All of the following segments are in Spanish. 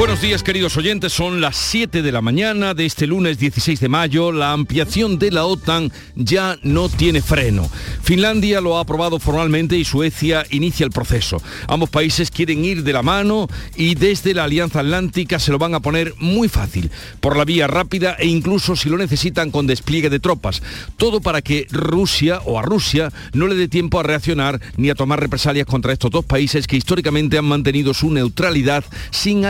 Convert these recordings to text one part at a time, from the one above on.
Buenos días queridos oyentes, son las 7 de la mañana de este lunes 16 de mayo. La ampliación de la OTAN ya no tiene freno. Finlandia lo ha aprobado formalmente y Suecia inicia el proceso. Ambos países quieren ir de la mano y desde la Alianza Atlántica se lo van a poner muy fácil, por la vía rápida e incluso si lo necesitan con despliegue de tropas. Todo para que Rusia o a Rusia no le dé tiempo a reaccionar ni a tomar represalias contra estos dos países que históricamente han mantenido su neutralidad sin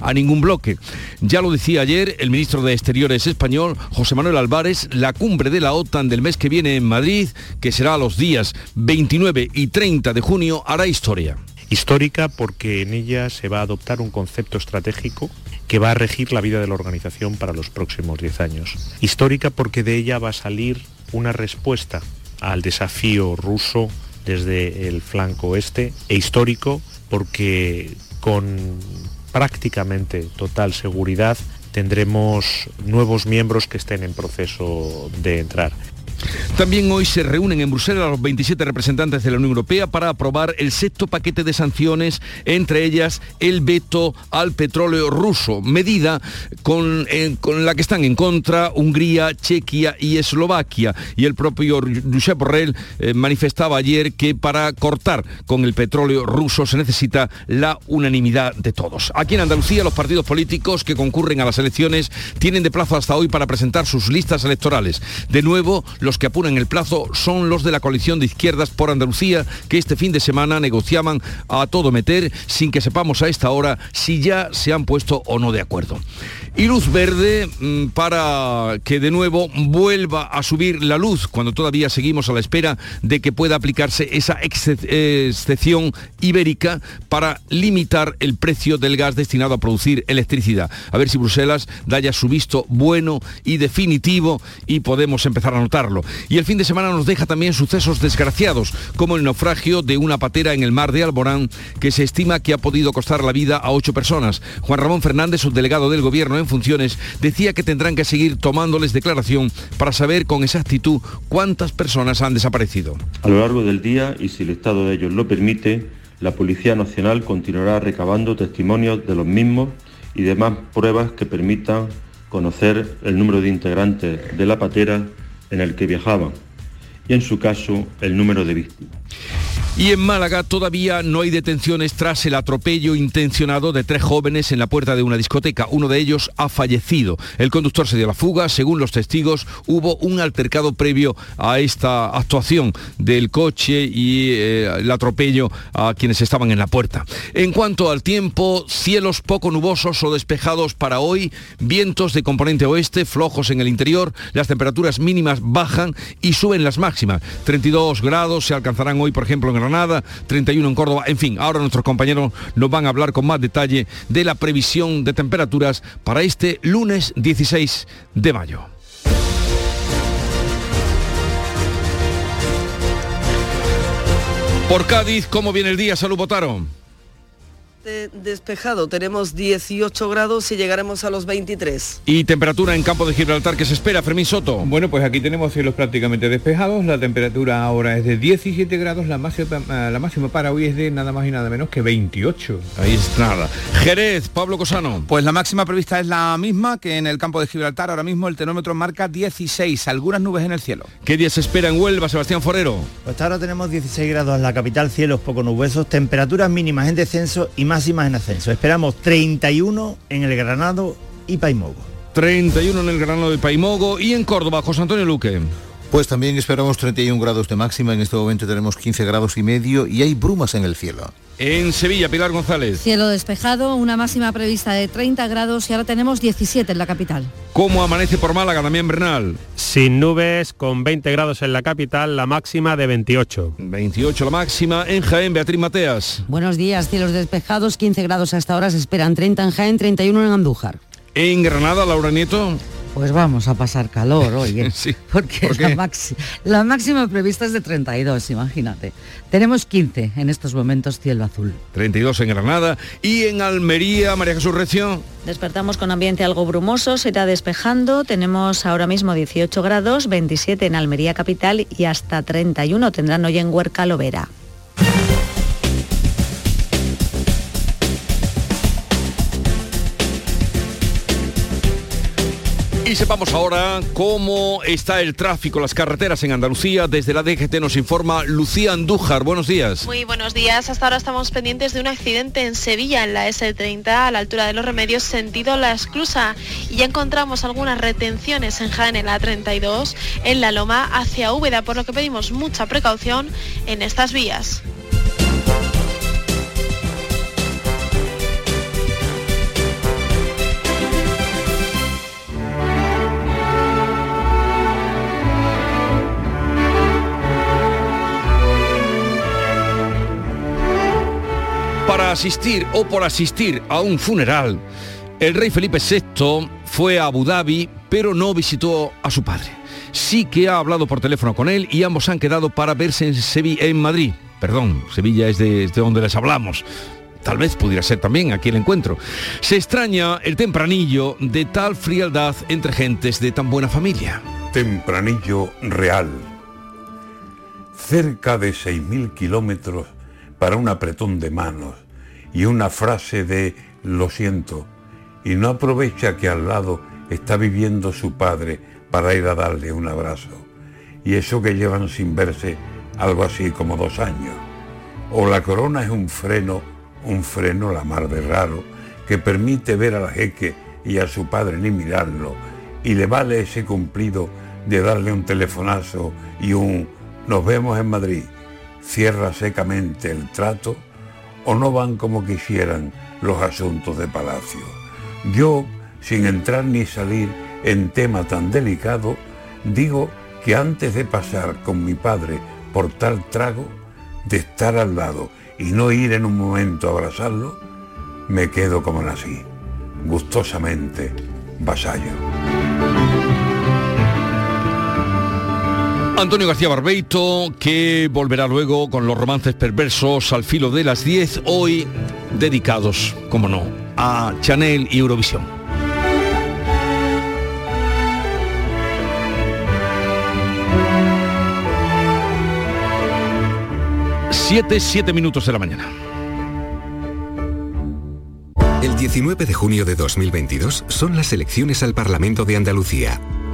a ningún bloque. Ya lo decía ayer el ministro de Exteriores español, José Manuel Álvarez, la cumbre de la OTAN del mes que viene en Madrid, que será a los días 29 y 30 de junio, hará historia. Histórica porque en ella se va a adoptar un concepto estratégico que va a regir la vida de la organización para los próximos 10 años. Histórica porque de ella va a salir una respuesta al desafío ruso desde el flanco oeste e histórico porque con prácticamente total seguridad tendremos nuevos miembros que estén en proceso de entrar. También hoy se reúnen en Bruselas los 27 representantes de la Unión Europea para aprobar el sexto paquete de sanciones, entre ellas el veto al petróleo ruso, medida con, la que están en contra Hungría, Chequia y Eslovaquia. Y el propio Josep Borrell eh, manifestaba ayer que para cortar con el petróleo ruso se necesita la unanimidad de todos. Aquí en Andalucía los partidos políticos que concurren a las elecciones tienen de plazo hasta hoy para presentar sus listas electorales. De nuevo, los que apuran el plazo son los de la coalición de izquierdas por Andalucía, que este fin de semana negociaban a todo meter sin que sepamos a esta hora si ya se han puesto o no de acuerdo. Y luz verde mm, para que de nuevo vuelva a subir la luz cuando todavía seguimos a la espera de que pueda aplicarse esa excepción ibérica para limitar el precio del gas destinado a producir electricidad. A ver si Bruselas da ya su visto bueno y definitivo y podemos empezar a notarlo. Y el fin de semana nos deja también sucesos desgraciados, como el naufragio de una patera en el mar de Alborán, que se estima que ha podido costar la vida a ocho personas. Juan Ramón Fernández, subdelegado del Gobierno en funciones, decía que tendrán que seguir tomándoles declaración para saber con exactitud cuántas personas han desaparecido. A lo largo del día, y si el Estado de ellos lo permite, la Policía Nacional continuará recabando testimonios de los mismos y demás pruebas que permitan conocer el número de integrantes de la patera en el que viajaban y en su caso el número de víctimas. Y en Málaga todavía no hay detenciones tras el atropello intencionado de tres jóvenes en la puerta de una discoteca. Uno de ellos ha fallecido. El conductor se dio la fuga. Según los testigos, hubo un altercado previo a esta actuación del coche y eh, el atropello a quienes estaban en la puerta. En cuanto al tiempo, cielos poco nubosos o despejados para hoy, vientos de componente oeste, flojos en el interior, las temperaturas mínimas bajan y suben las máximas. 32 grados se alcanzarán hoy, por ejemplo, en Granada, 31 en Córdoba. En fin, ahora nuestros compañeros nos van a hablar con más detalle de la previsión de temperaturas para este lunes 16 de mayo. Por Cádiz, ¿cómo viene el día? Salud, Botaro despejado, tenemos 18 grados y llegaremos a los 23. ¿Y temperatura en campo de Gibraltar que se espera, Fermín Soto? Bueno, pues aquí tenemos cielos prácticamente despejados, la temperatura ahora es de 17 grados, la máxima, la máxima para hoy es de nada más y nada menos que 28. Ahí es nada. Jerez, Pablo Cosano. Pues la máxima prevista es la misma que en el campo de Gibraltar, ahora mismo el termómetro marca 16, algunas nubes en el cielo. ¿Qué día se espera en Huelva, Sebastián Forero? Pues ahora tenemos 16 grados en la capital, cielos poco nubosos, temperaturas mínimas en descenso y máximas en ascenso. Esperamos 31 en el Granado y Paimogo. 31 en el Granado y Paimogo y en Córdoba, José Antonio Luque. Pues también esperamos 31 grados de máxima, en este momento tenemos 15 grados y medio y hay brumas en el cielo. En Sevilla, Pilar González. Cielo despejado, una máxima prevista de 30 grados y ahora tenemos 17 en la capital. ¿Cómo amanece por Málaga, también Bernal? Sin nubes, con 20 grados en la capital, la máxima de 28. 28 la máxima. En Jaén, Beatriz Mateas. Buenos días, cielos despejados, 15 grados hasta ahora, se esperan 30 en Jaén, 31 en Andújar. En Granada, Laura Nieto. Pues vamos a pasar calor hoy, ¿eh? porque la, maxi- la máxima prevista es de 32, imagínate. Tenemos 15 en estos momentos cielo azul. 32 en Granada y en Almería, María Jesús Recio. Despertamos con ambiente algo brumoso, se irá despejando. Tenemos ahora mismo 18 grados, 27 en Almería capital y hasta 31 tendrán hoy en Huerca Lovera. Y sepamos ahora cómo está el tráfico, las carreteras en Andalucía. Desde la DGT nos informa Lucía Andújar. Buenos días. Muy buenos días. Hasta ahora estamos pendientes de un accidente en Sevilla, en la S30, a la altura de los remedios, sentido la esclusa. Y ya encontramos algunas retenciones en Jaén, en la 32, en la Loma, hacia Úbeda, por lo que pedimos mucha precaución en estas vías. Para asistir o por asistir a un funeral, el rey Felipe VI fue a Abu Dhabi, pero no visitó a su padre. Sí que ha hablado por teléfono con él y ambos han quedado para verse en, Sevi- en Madrid. Perdón, Sevilla es de, de donde les hablamos. Tal vez pudiera ser también aquí el encuentro. Se extraña el tempranillo de tal frialdad entre gentes de tan buena familia. Tempranillo real. Cerca de 6.000 kilómetros para un apretón de manos y una frase de lo siento y no aprovecha que al lado está viviendo su padre para ir a darle un abrazo. Y eso que llevan sin verse algo así como dos años. O la corona es un freno, un freno la mar de raro, que permite ver al jeque y a su padre ni mirarlo, y le vale ese cumplido de darle un telefonazo y un nos vemos en Madrid, cierra secamente el trato, o no van como quisieran los asuntos de palacio. Yo, sin entrar ni salir en tema tan delicado, digo que antes de pasar con mi padre por tal trago, de estar al lado y no ir en un momento a abrazarlo, me quedo como nací, gustosamente vasallo. Antonio García Barbeito, que volverá luego con los romances perversos al filo de las 10, hoy dedicados, como no, a Chanel y Eurovisión. Siete, siete minutos de la mañana. El 19 de junio de 2022 son las elecciones al Parlamento de Andalucía.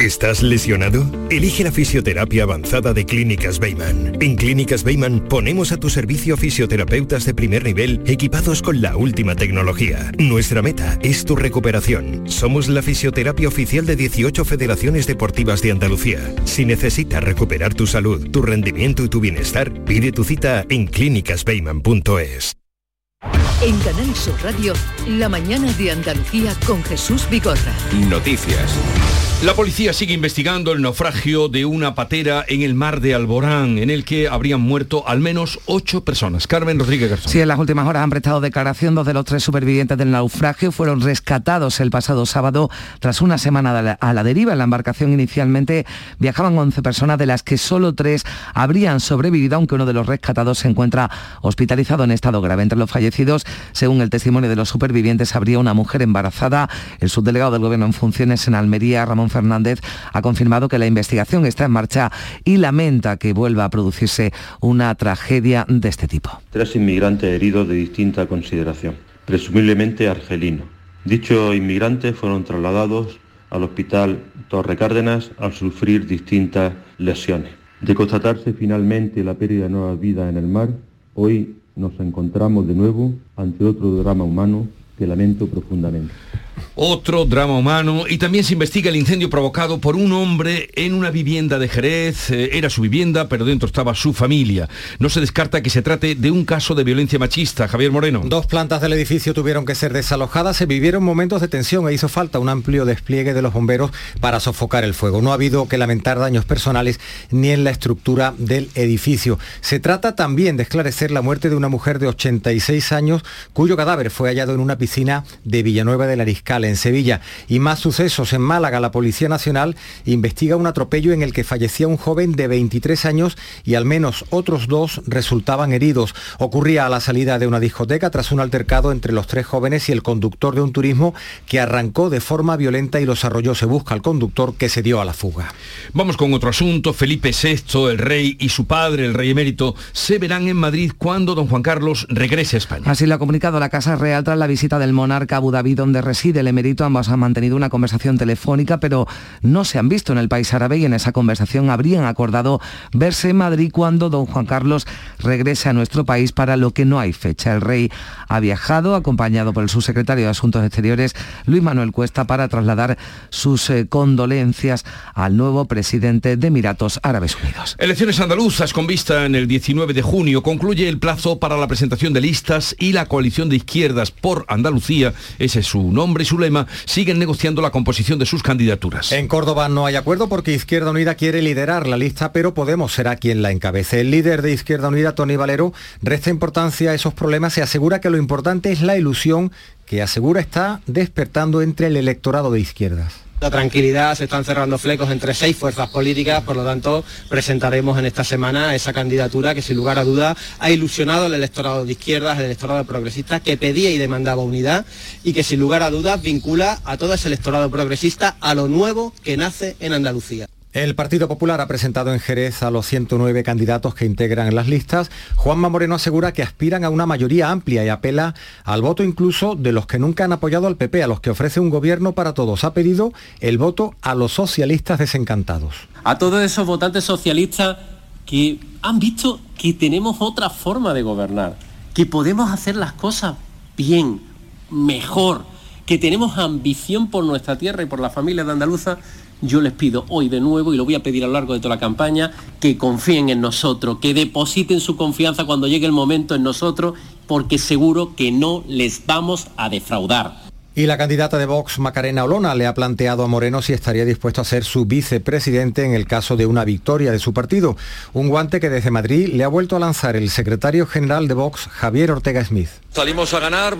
¿Estás lesionado? Elige la fisioterapia avanzada de Clínicas Beyman. En Clínicas Beyman ponemos a tu servicio fisioterapeutas de primer nivel equipados con la última tecnología. Nuestra meta es tu recuperación. Somos la fisioterapia oficial de 18 federaciones deportivas de Andalucía. Si necesitas recuperar tu salud, tu rendimiento y tu bienestar, pide tu cita en clínicasbeyman.es. En Canal Sur Radio, la mañana de Andalucía con Jesús Vigorra. Noticias. La policía sigue investigando el naufragio de una patera en el mar de Alborán, en el que habrían muerto al menos ocho personas. Carmen Rodríguez Garzón. Sí, en las últimas horas han prestado declaración dos de los tres supervivientes del naufragio. Fueron rescatados el pasado sábado tras una semana a la, a la deriva. En la embarcación inicialmente viajaban 11 personas, de las que solo tres habrían sobrevivido, aunque uno de los rescatados se encuentra hospitalizado en estado grave. Entre los fallecidos, según el testimonio de los supervivientes, habría una mujer embarazada. El subdelegado del Gobierno en funciones en Almería, Ramón Fernández ha confirmado que la investigación está en marcha y lamenta que vuelva a producirse una tragedia de este tipo. Tres inmigrantes heridos de distinta consideración, presumiblemente argelinos. Dichos inmigrantes fueron trasladados al hospital Torre Cárdenas al sufrir distintas lesiones. De constatarse finalmente la pérdida de nuevas vidas en el mar, hoy nos encontramos de nuevo ante otro drama humano que lamento profundamente. Otro drama humano y también se investiga el incendio provocado por un hombre en una vivienda de Jerez. Eh, era su vivienda, pero dentro estaba su familia. No se descarta que se trate de un caso de violencia machista. Javier Moreno. Dos plantas del edificio tuvieron que ser desalojadas. Se vivieron momentos de tensión e hizo falta un amplio despliegue de los bomberos para sofocar el fuego. No ha habido que lamentar daños personales ni en la estructura del edificio. Se trata también de esclarecer la muerte de una mujer de 86 años cuyo cadáver fue hallado en una piscina de Villanueva de la en Sevilla. Y más sucesos en Málaga. La Policía Nacional investiga un atropello en el que fallecía un joven de 23 años y al menos otros dos resultaban heridos. Ocurría a la salida de una discoteca tras un altercado entre los tres jóvenes y el conductor de un turismo que arrancó de forma violenta y los arrolló. Se busca al conductor que se dio a la fuga. Vamos con otro asunto. Felipe VI, el rey y su padre, el rey emérito, se verán en Madrid cuando don Juan Carlos regrese a España. Así lo ha comunicado la Casa Real tras la visita del monarca a Abu Dhabi, donde reside el emérito. Ambos han mantenido una conversación telefónica, pero no se han visto en el país árabe y en esa conversación habrían acordado verse en Madrid cuando don Juan Carlos regrese a nuestro país para lo que no hay fecha. El rey ha viajado acompañado por el subsecretario de Asuntos Exteriores, Luis Manuel Cuesta, para trasladar sus eh, condolencias al nuevo presidente de Emiratos Árabes Unidos. Elecciones andaluzas con vista en el 19 de junio. Concluye el plazo para la presentación de listas y la coalición de izquierdas por Andalucía, ese es su nombre y su lema, siguen negociando la composición de sus candidaturas. En Córdoba no hay acuerdo porque Izquierda Unida quiere liderar la lista, pero Podemos será quien la encabece. El líder de Izquierda Unida, Tony Valero, resta importancia a esos problemas y asegura que lo importante es la ilusión que asegura está despertando entre el electorado de izquierdas. La tranquilidad, se están cerrando flecos entre seis fuerzas políticas, por lo tanto presentaremos en esta semana esa candidatura que sin lugar a duda ha ilusionado al electorado de izquierdas, al electorado progresista que pedía y demandaba unidad y que sin lugar a dudas vincula a todo ese electorado progresista a lo nuevo que nace en Andalucía. El Partido Popular ha presentado en Jerez a los 109 candidatos que integran las listas. Juanma Moreno asegura que aspiran a una mayoría amplia y apela al voto incluso de los que nunca han apoyado al PP, a los que ofrece un gobierno para todos. Ha pedido el voto a los socialistas desencantados. A todos esos votantes socialistas que han visto que tenemos otra forma de gobernar, que podemos hacer las cosas bien, mejor, que tenemos ambición por nuestra tierra y por la familia de Andaluza yo les pido hoy de nuevo, y lo voy a pedir a lo largo de toda la campaña, que confíen en nosotros, que depositen su confianza cuando llegue el momento en nosotros, porque seguro que no les vamos a defraudar. Y la candidata de Vox, Macarena Olona, le ha planteado a Moreno si estaría dispuesto a ser su vicepresidente en el caso de una victoria de su partido. Un guante que desde Madrid le ha vuelto a lanzar el secretario general de Vox, Javier Ortega Smith. Salimos a ganar,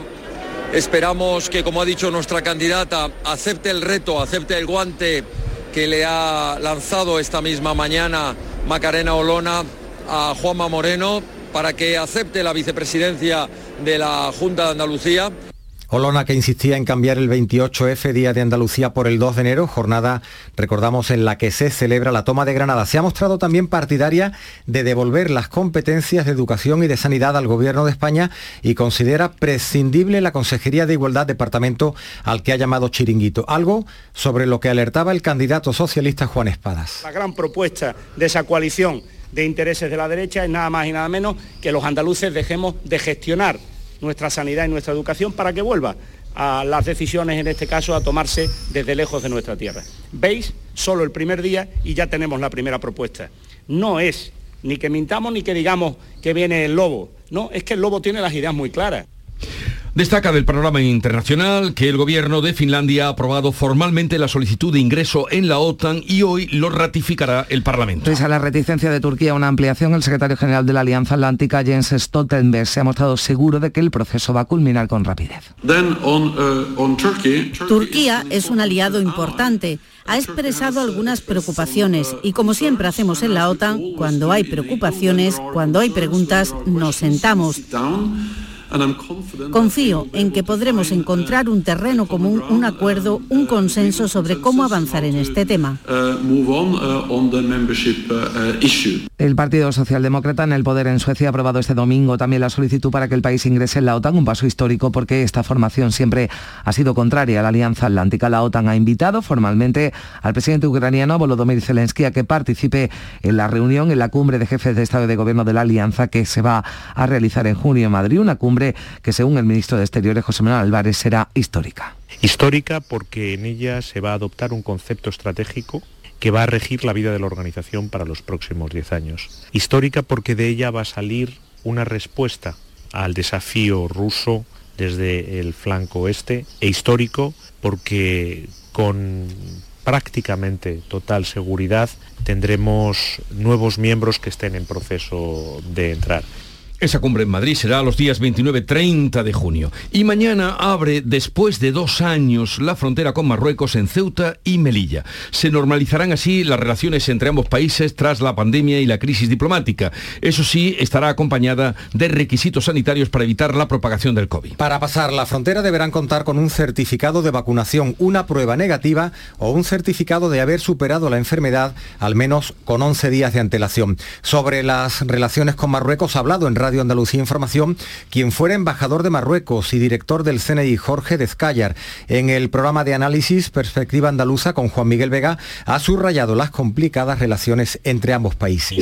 esperamos que, como ha dicho nuestra candidata, acepte el reto, acepte el guante que le ha lanzado esta misma mañana Macarena Olona a Juanma Moreno para que acepte la vicepresidencia de la Junta de Andalucía. Olona que insistía en cambiar el 28F Día de Andalucía por el 2 de enero, jornada, recordamos, en la que se celebra la toma de Granada. Se ha mostrado también partidaria de devolver las competencias de educación y de sanidad al Gobierno de España y considera prescindible la Consejería de Igualdad, departamento al que ha llamado chiringuito. Algo sobre lo que alertaba el candidato socialista Juan Espadas. La gran propuesta de esa coalición de intereses de la derecha es nada más y nada menos que los andaluces dejemos de gestionar nuestra sanidad y nuestra educación para que vuelva a las decisiones, en este caso, a tomarse desde lejos de nuestra tierra. ¿Veis? Solo el primer día y ya tenemos la primera propuesta. No es ni que mintamos ni que digamos que viene el lobo. No, es que el lobo tiene las ideas muy claras. Destaca del panorama internacional que el gobierno de Finlandia ha aprobado formalmente la solicitud de ingreso en la OTAN y hoy lo ratificará el Parlamento. Pese a la reticencia de Turquía a una ampliación, el secretario general de la Alianza Atlántica, Jens Stoltenberg, se ha mostrado seguro de que el proceso va a culminar con rapidez. Uh, Turquía es un aliado importante. Ha expresado algunas preocupaciones y como siempre hacemos en la OTAN, cuando hay preocupaciones, cuando hay preguntas, nos sentamos. Confío en que podremos encontrar un terreno común, un acuerdo, un consenso sobre cómo avanzar en este tema. El Partido Socialdemócrata en el poder en Suecia ha aprobado este domingo también la solicitud para que el país ingrese en la OTAN, un paso histórico porque esta formación siempre ha sido contraria a la Alianza Atlántica. La OTAN ha invitado formalmente al presidente ucraniano Volodymyr Zelensky a que participe en la reunión en la cumbre de jefes de Estado y de Gobierno de la Alianza que se va a realizar en junio en Madrid, una cumbre que según el ministro de Exteriores José Manuel Álvarez será histórica. Histórica porque en ella se va a adoptar un concepto estratégico que va a regir la vida de la organización para los próximos 10 años. Histórica porque de ella va a salir una respuesta al desafío ruso desde el flanco oeste e histórico porque con prácticamente total seguridad tendremos nuevos miembros que estén en proceso de entrar. Esa cumbre en Madrid será los días 29-30 de junio. Y mañana abre, después de dos años, la frontera con Marruecos en Ceuta y Melilla. Se normalizarán así las relaciones entre ambos países tras la pandemia y la crisis diplomática. Eso sí, estará acompañada de requisitos sanitarios para evitar la propagación del COVID. Para pasar la frontera deberán contar con un certificado de vacunación, una prueba negativa o un certificado de haber superado la enfermedad al menos con 11 días de antelación. Sobre las relaciones con Marruecos ha hablado en Radio Radio Andalucía Información, quien fuera embajador de Marruecos y director del CNI, Jorge Dezcayar. En el programa de análisis Perspectiva Andaluza con Juan Miguel Vega, ha subrayado las complicadas relaciones entre ambos países.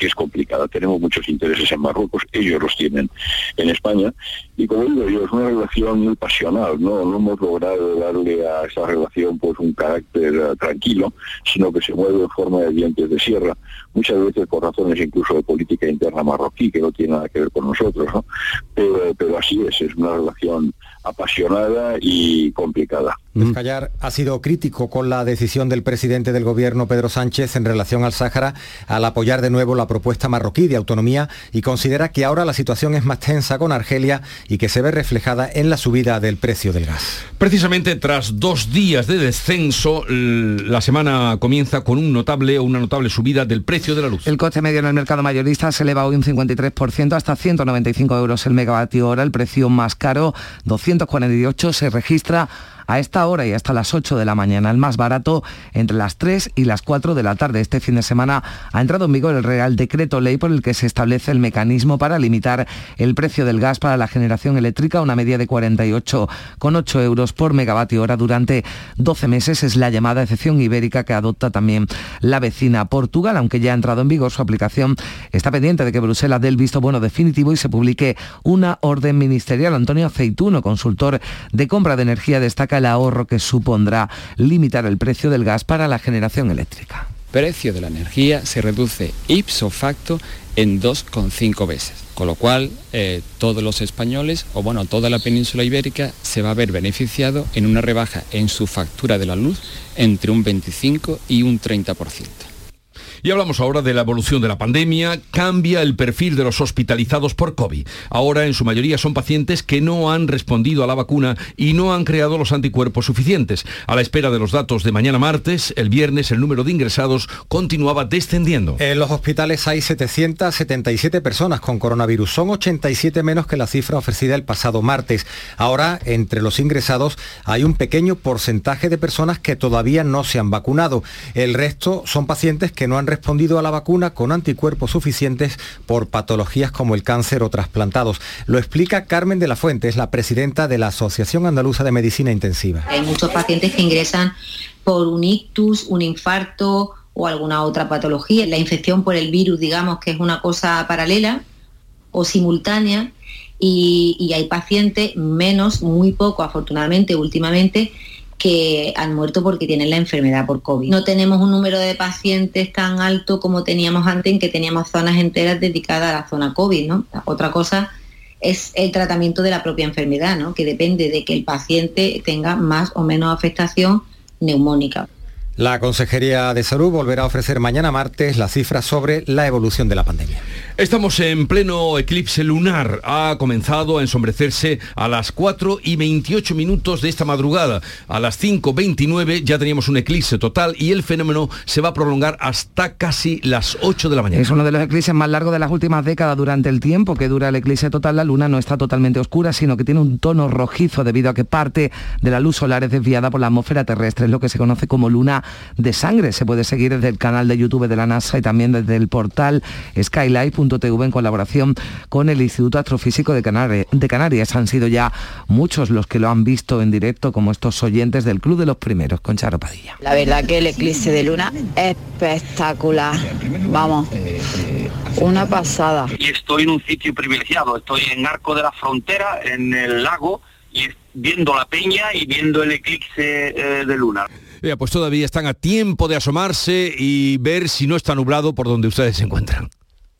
Que es complicada. Tenemos muchos intereses en Marruecos, ellos los tienen en España, y como digo yo, es una relación muy pasional, ¿no? No hemos logrado darle a esa relación pues un carácter eh, tranquilo, sino que se mueve en forma de dientes de sierra, muchas veces por razones incluso de política interna marroquí, que no tiene nada que ver con nosotros, ¿no? Pero, pero así es, es una relación apasionada y complicada. Descallar ha sido crítico con la decisión del presidente del gobierno Pedro Sánchez en relación al Sáhara al apoyar de nuevo la propuesta marroquí de autonomía y considera que ahora la situación es más tensa con Argelia y que se ve reflejada en la subida del precio del gas. Precisamente tras dos días de descenso, la semana comienza con un notable o una notable subida del precio de la luz. El coste medio en el mercado mayorista se eleva hoy un 53% hasta 195 euros el megavatio hora, el precio más caro 248 se registra a esta hora y hasta las 8 de la mañana. El más barato entre las 3 y las 4 de la tarde. Este fin de semana ha entrado en vigor el Real Decreto Ley por el que se establece el mecanismo para limitar el precio del gas para la generación eléctrica, una media de 48,8 euros por megavatio hora durante 12 meses. Es la llamada excepción ibérica que adopta también la vecina Portugal, aunque ya ha entrado en vigor su aplicación. Está pendiente de que Bruselas dé el visto bueno definitivo y se publique una orden ministerial. Antonio Aceituno, consultor de compra de energía, destaca el ahorro que supondrá limitar el precio del gas para la generación eléctrica. El precio de la energía se reduce ipso facto en 2,5 veces, con lo cual eh, todos los españoles, o bueno, toda la península ibérica se va a ver beneficiado en una rebaja en su factura de la luz entre un 25 y un 30%. Y hablamos ahora de la evolución de la pandemia. Cambia el perfil de los hospitalizados por COVID. Ahora en su mayoría son pacientes que no han respondido a la vacuna y no han creado los anticuerpos suficientes. A la espera de los datos de mañana martes, el viernes el número de ingresados continuaba descendiendo. En los hospitales hay 777 personas con coronavirus. Son 87 menos que la cifra ofrecida el pasado martes. Ahora, entre los ingresados hay un pequeño porcentaje de personas que todavía no se han vacunado. El resto son pacientes que no han respondido a la vacuna con anticuerpos suficientes por patologías como el cáncer o trasplantados. Lo explica Carmen de la Fuente, es la presidenta de la Asociación Andaluza de Medicina Intensiva. Hay muchos pacientes que ingresan por un ictus, un infarto o alguna otra patología. La infección por el virus, digamos que es una cosa paralela o simultánea y, y hay pacientes menos, muy poco afortunadamente últimamente, que han muerto porque tienen la enfermedad por COVID. No tenemos un número de pacientes tan alto como teníamos antes, en que teníamos zonas enteras dedicadas a la zona COVID. ¿no? Otra cosa es el tratamiento de la propia enfermedad, ¿no? que depende de que el paciente tenga más o menos afectación neumónica. La Consejería de Salud volverá a ofrecer mañana martes las cifras sobre la evolución de la pandemia. Estamos en pleno eclipse lunar. Ha comenzado a ensombrecerse a las 4 y 28 minutos de esta madrugada. A las 5.29 ya teníamos un eclipse total y el fenómeno se va a prolongar hasta casi las 8 de la mañana. Es uno de los eclipses más largos de las últimas décadas. Durante el tiempo que dura el eclipse total, la luna no está totalmente oscura, sino que tiene un tono rojizo debido a que parte de la luz solar es desviada por la atmósfera terrestre. Es lo que se conoce como luna de sangre. Se puede seguir desde el canal de YouTube de la NASA y también desde el portal skylight.tv en colaboración con el Instituto Astrofísico de Canarias. de Canarias. Han sido ya muchos los que lo han visto en directo, como estos oyentes del Club de los Primeros, con Charo Padilla. La verdad que el eclipse de luna es espectacular. Vamos, una pasada. Y estoy en un sitio privilegiado, estoy en Arco de la Frontera, en el lago, y viendo la peña y viendo el eclipse eh, de luna. Ya, pues todavía están a tiempo de asomarse y ver si no está nublado por donde ustedes se encuentran.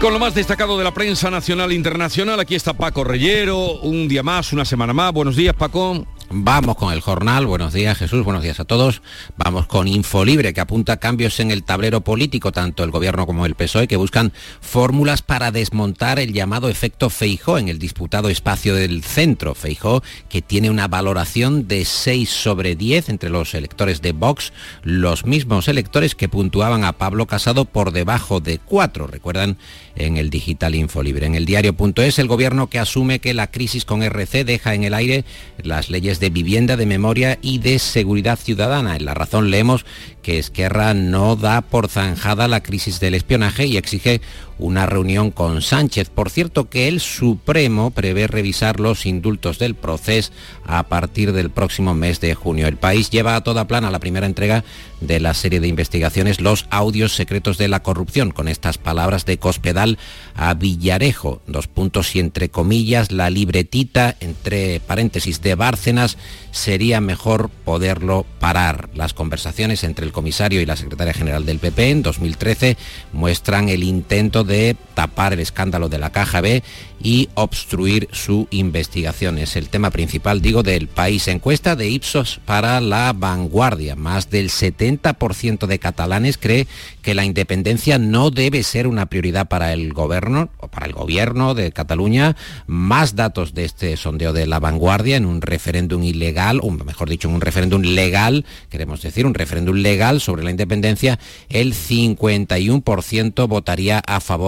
Con lo más destacado de la prensa nacional e internacional, aquí está Paco Reyero, un día más, una semana más. Buenos días, Paco. Vamos con el jornal. Buenos días, Jesús. Buenos días a todos. Vamos con Infolibre, que apunta cambios en el tablero político, tanto el gobierno como el PSOE, que buscan fórmulas para desmontar el llamado efecto Feijó en el disputado espacio del centro. Feijó, que tiene una valoración de 6 sobre 10 entre los electores de Vox, los mismos electores que puntuaban a Pablo Casado por debajo de 4. Recuerdan en el digital Infolibre. En el diario.es, el gobierno que asume que la crisis con RC deja en el aire las leyes de vivienda, de memoria y de seguridad ciudadana. En la razón leemos que Esquerra no da por zanjada la crisis del espionaje y exige una reunión con Sánchez. Por cierto que el Supremo prevé revisar los indultos del proceso a partir del próximo mes de junio. El país lleva a toda plana la primera entrega de la serie de investigaciones Los audios secretos de la corrupción, con estas palabras de Cospedal a Villarejo, dos puntos y entre comillas, la libretita, entre paréntesis, de Bárcenas, sería mejor poderlo parar. Las conversaciones entre el comisario y la secretaria general del PP en 2013 muestran el intento de tapar el escándalo de la Caja B y obstruir su investigación. Es el tema principal, digo, del país. Encuesta de Ipsos para la vanguardia. Más del 70% de catalanes cree que la independencia no debe ser una prioridad para el gobierno o para el gobierno de Cataluña. Más datos de este sondeo de la vanguardia en un referéndum ilegal, o mejor dicho, en un referéndum legal, queremos decir, un referéndum legal sobre la independencia, el 51% votaría a favor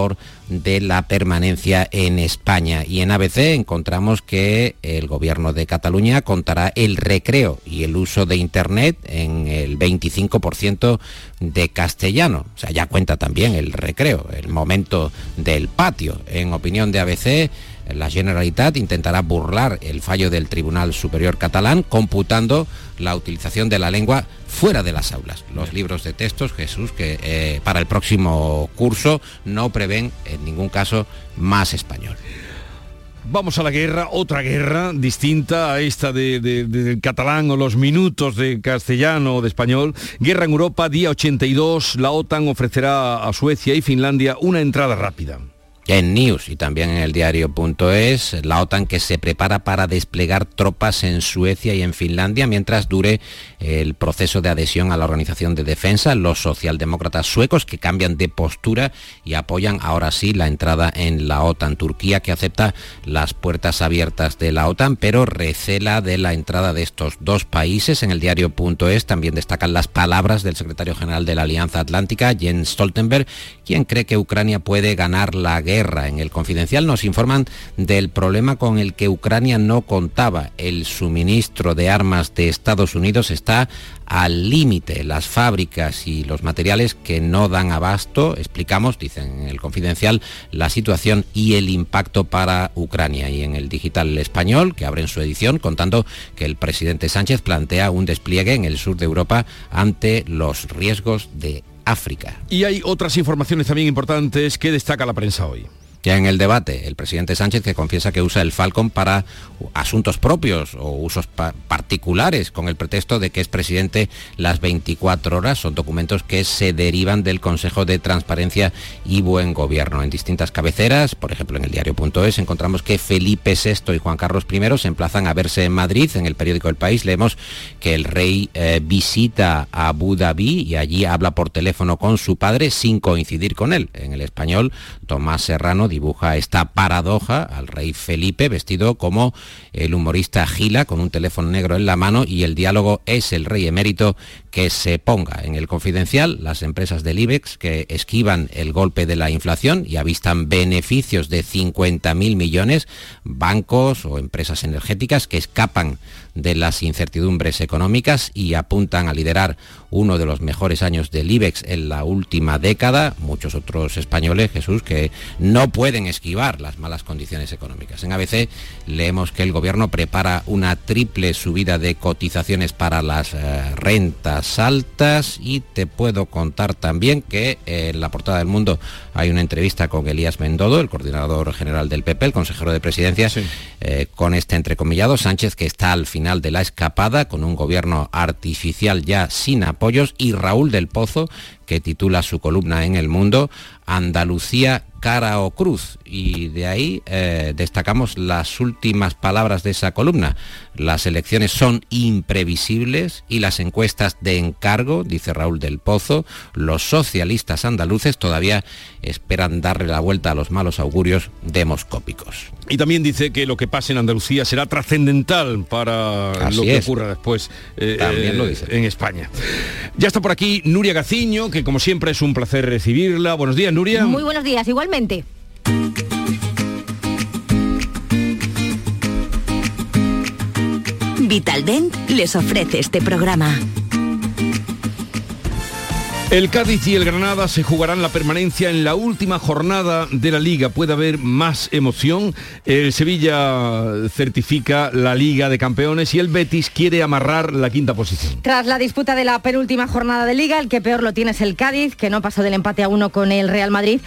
de la permanencia en España. Y en ABC encontramos que el gobierno de Cataluña contará el recreo y el uso de Internet en el 25% de castellano. O sea, ya cuenta también el recreo, el momento del patio. En opinión de ABC, la Generalitat intentará burlar el fallo del Tribunal Superior Catalán computando la utilización de la lengua fuera de las aulas. Los libros de textos, Jesús, que eh, para el próximo curso no prevén en ningún caso más español. Vamos a la guerra, otra guerra distinta a esta de, del catalán o los minutos de castellano o de español. Guerra en Europa, día 82. La OTAN ofrecerá a Suecia y Finlandia una entrada rápida en News y también en el diario.es, la OTAN que se prepara para desplegar tropas en Suecia y en Finlandia mientras dure el proceso de adhesión a la Organización de Defensa, los socialdemócratas suecos que cambian de postura y apoyan ahora sí la entrada en la OTAN. Turquía que acepta las puertas abiertas de la OTAN, pero recela de la entrada de estos dos países. En el diario.es también destacan las palabras del secretario general de la Alianza Atlántica, Jens Stoltenberg, quien cree que Ucrania puede ganar la guerra guerra. En el confidencial nos informan del problema con el que Ucrania no contaba. El suministro de armas de Estados Unidos está al límite. Las fábricas y los materiales que no dan abasto, explicamos, dicen en el confidencial, la situación y el impacto para Ucrania. Y en el digital español, que abre en su edición, contando que el presidente Sánchez plantea un despliegue en el sur de Europa ante los riesgos de África. Y hay otras informaciones también importantes que destaca la prensa hoy. Ya en el debate, el presidente Sánchez que confiesa que usa el Falcon para asuntos propios o usos particulares con el pretexto de que es presidente las 24 horas. Son documentos que se derivan del Consejo de Transparencia y Buen Gobierno. En distintas cabeceras, por ejemplo en el diario.es, encontramos que Felipe VI y Juan Carlos I se emplazan a verse en Madrid. En el periódico El País leemos que el rey eh, visita a Abu Dhabi y allí habla por teléfono con su padre sin coincidir con él. En el español, Tomás Serrano dibuja esta paradoja al rey Felipe vestido como el humorista Gila con un teléfono negro en la mano y el diálogo es el rey emérito que se ponga en el confidencial. Las empresas del IBEX que esquivan el golpe de la inflación y avistan beneficios de 50.000 millones, bancos o empresas energéticas que escapan de las incertidumbres económicas y apuntan a liderar uno de los mejores años del IBEX en la última década. Muchos otros españoles, Jesús, que no pueden esquivar las malas condiciones económicas. En ABC leemos que el gobierno prepara una triple subida de cotizaciones para las eh, rentas altas y te puedo contar también que eh, en la portada del mundo hay una entrevista con Elías Mendodo, el coordinador general del PP, el consejero de presidencia, eh, con este entrecomillado Sánchez que está al final de la escapada con un gobierno artificial ya sin apoyos y Raúl del Pozo que titula su columna en El Mundo Andalucía cara o cruz y de ahí eh, destacamos las últimas palabras de esa columna. Las elecciones son imprevisibles y las encuestas de encargo, dice Raúl del Pozo, los socialistas andaluces todavía esperan darle la vuelta a los malos augurios demoscópicos. Y también dice que lo que pase en Andalucía será trascendental para lo que ocurra después eh, eh, en España. Ya está por aquí Nuria Gaciño, que como siempre es un placer recibirla. Buenos días, Nuria. Muy buenos días, igualmente. Vitaldent les ofrece este programa. El Cádiz y el Granada se jugarán la permanencia en la última jornada de la liga. Puede haber más emoción. El Sevilla certifica la Liga de Campeones y el Betis quiere amarrar la quinta posición. Tras la disputa de la penúltima jornada de liga, el que peor lo tiene es el Cádiz, que no pasó del empate a uno con el Real Madrid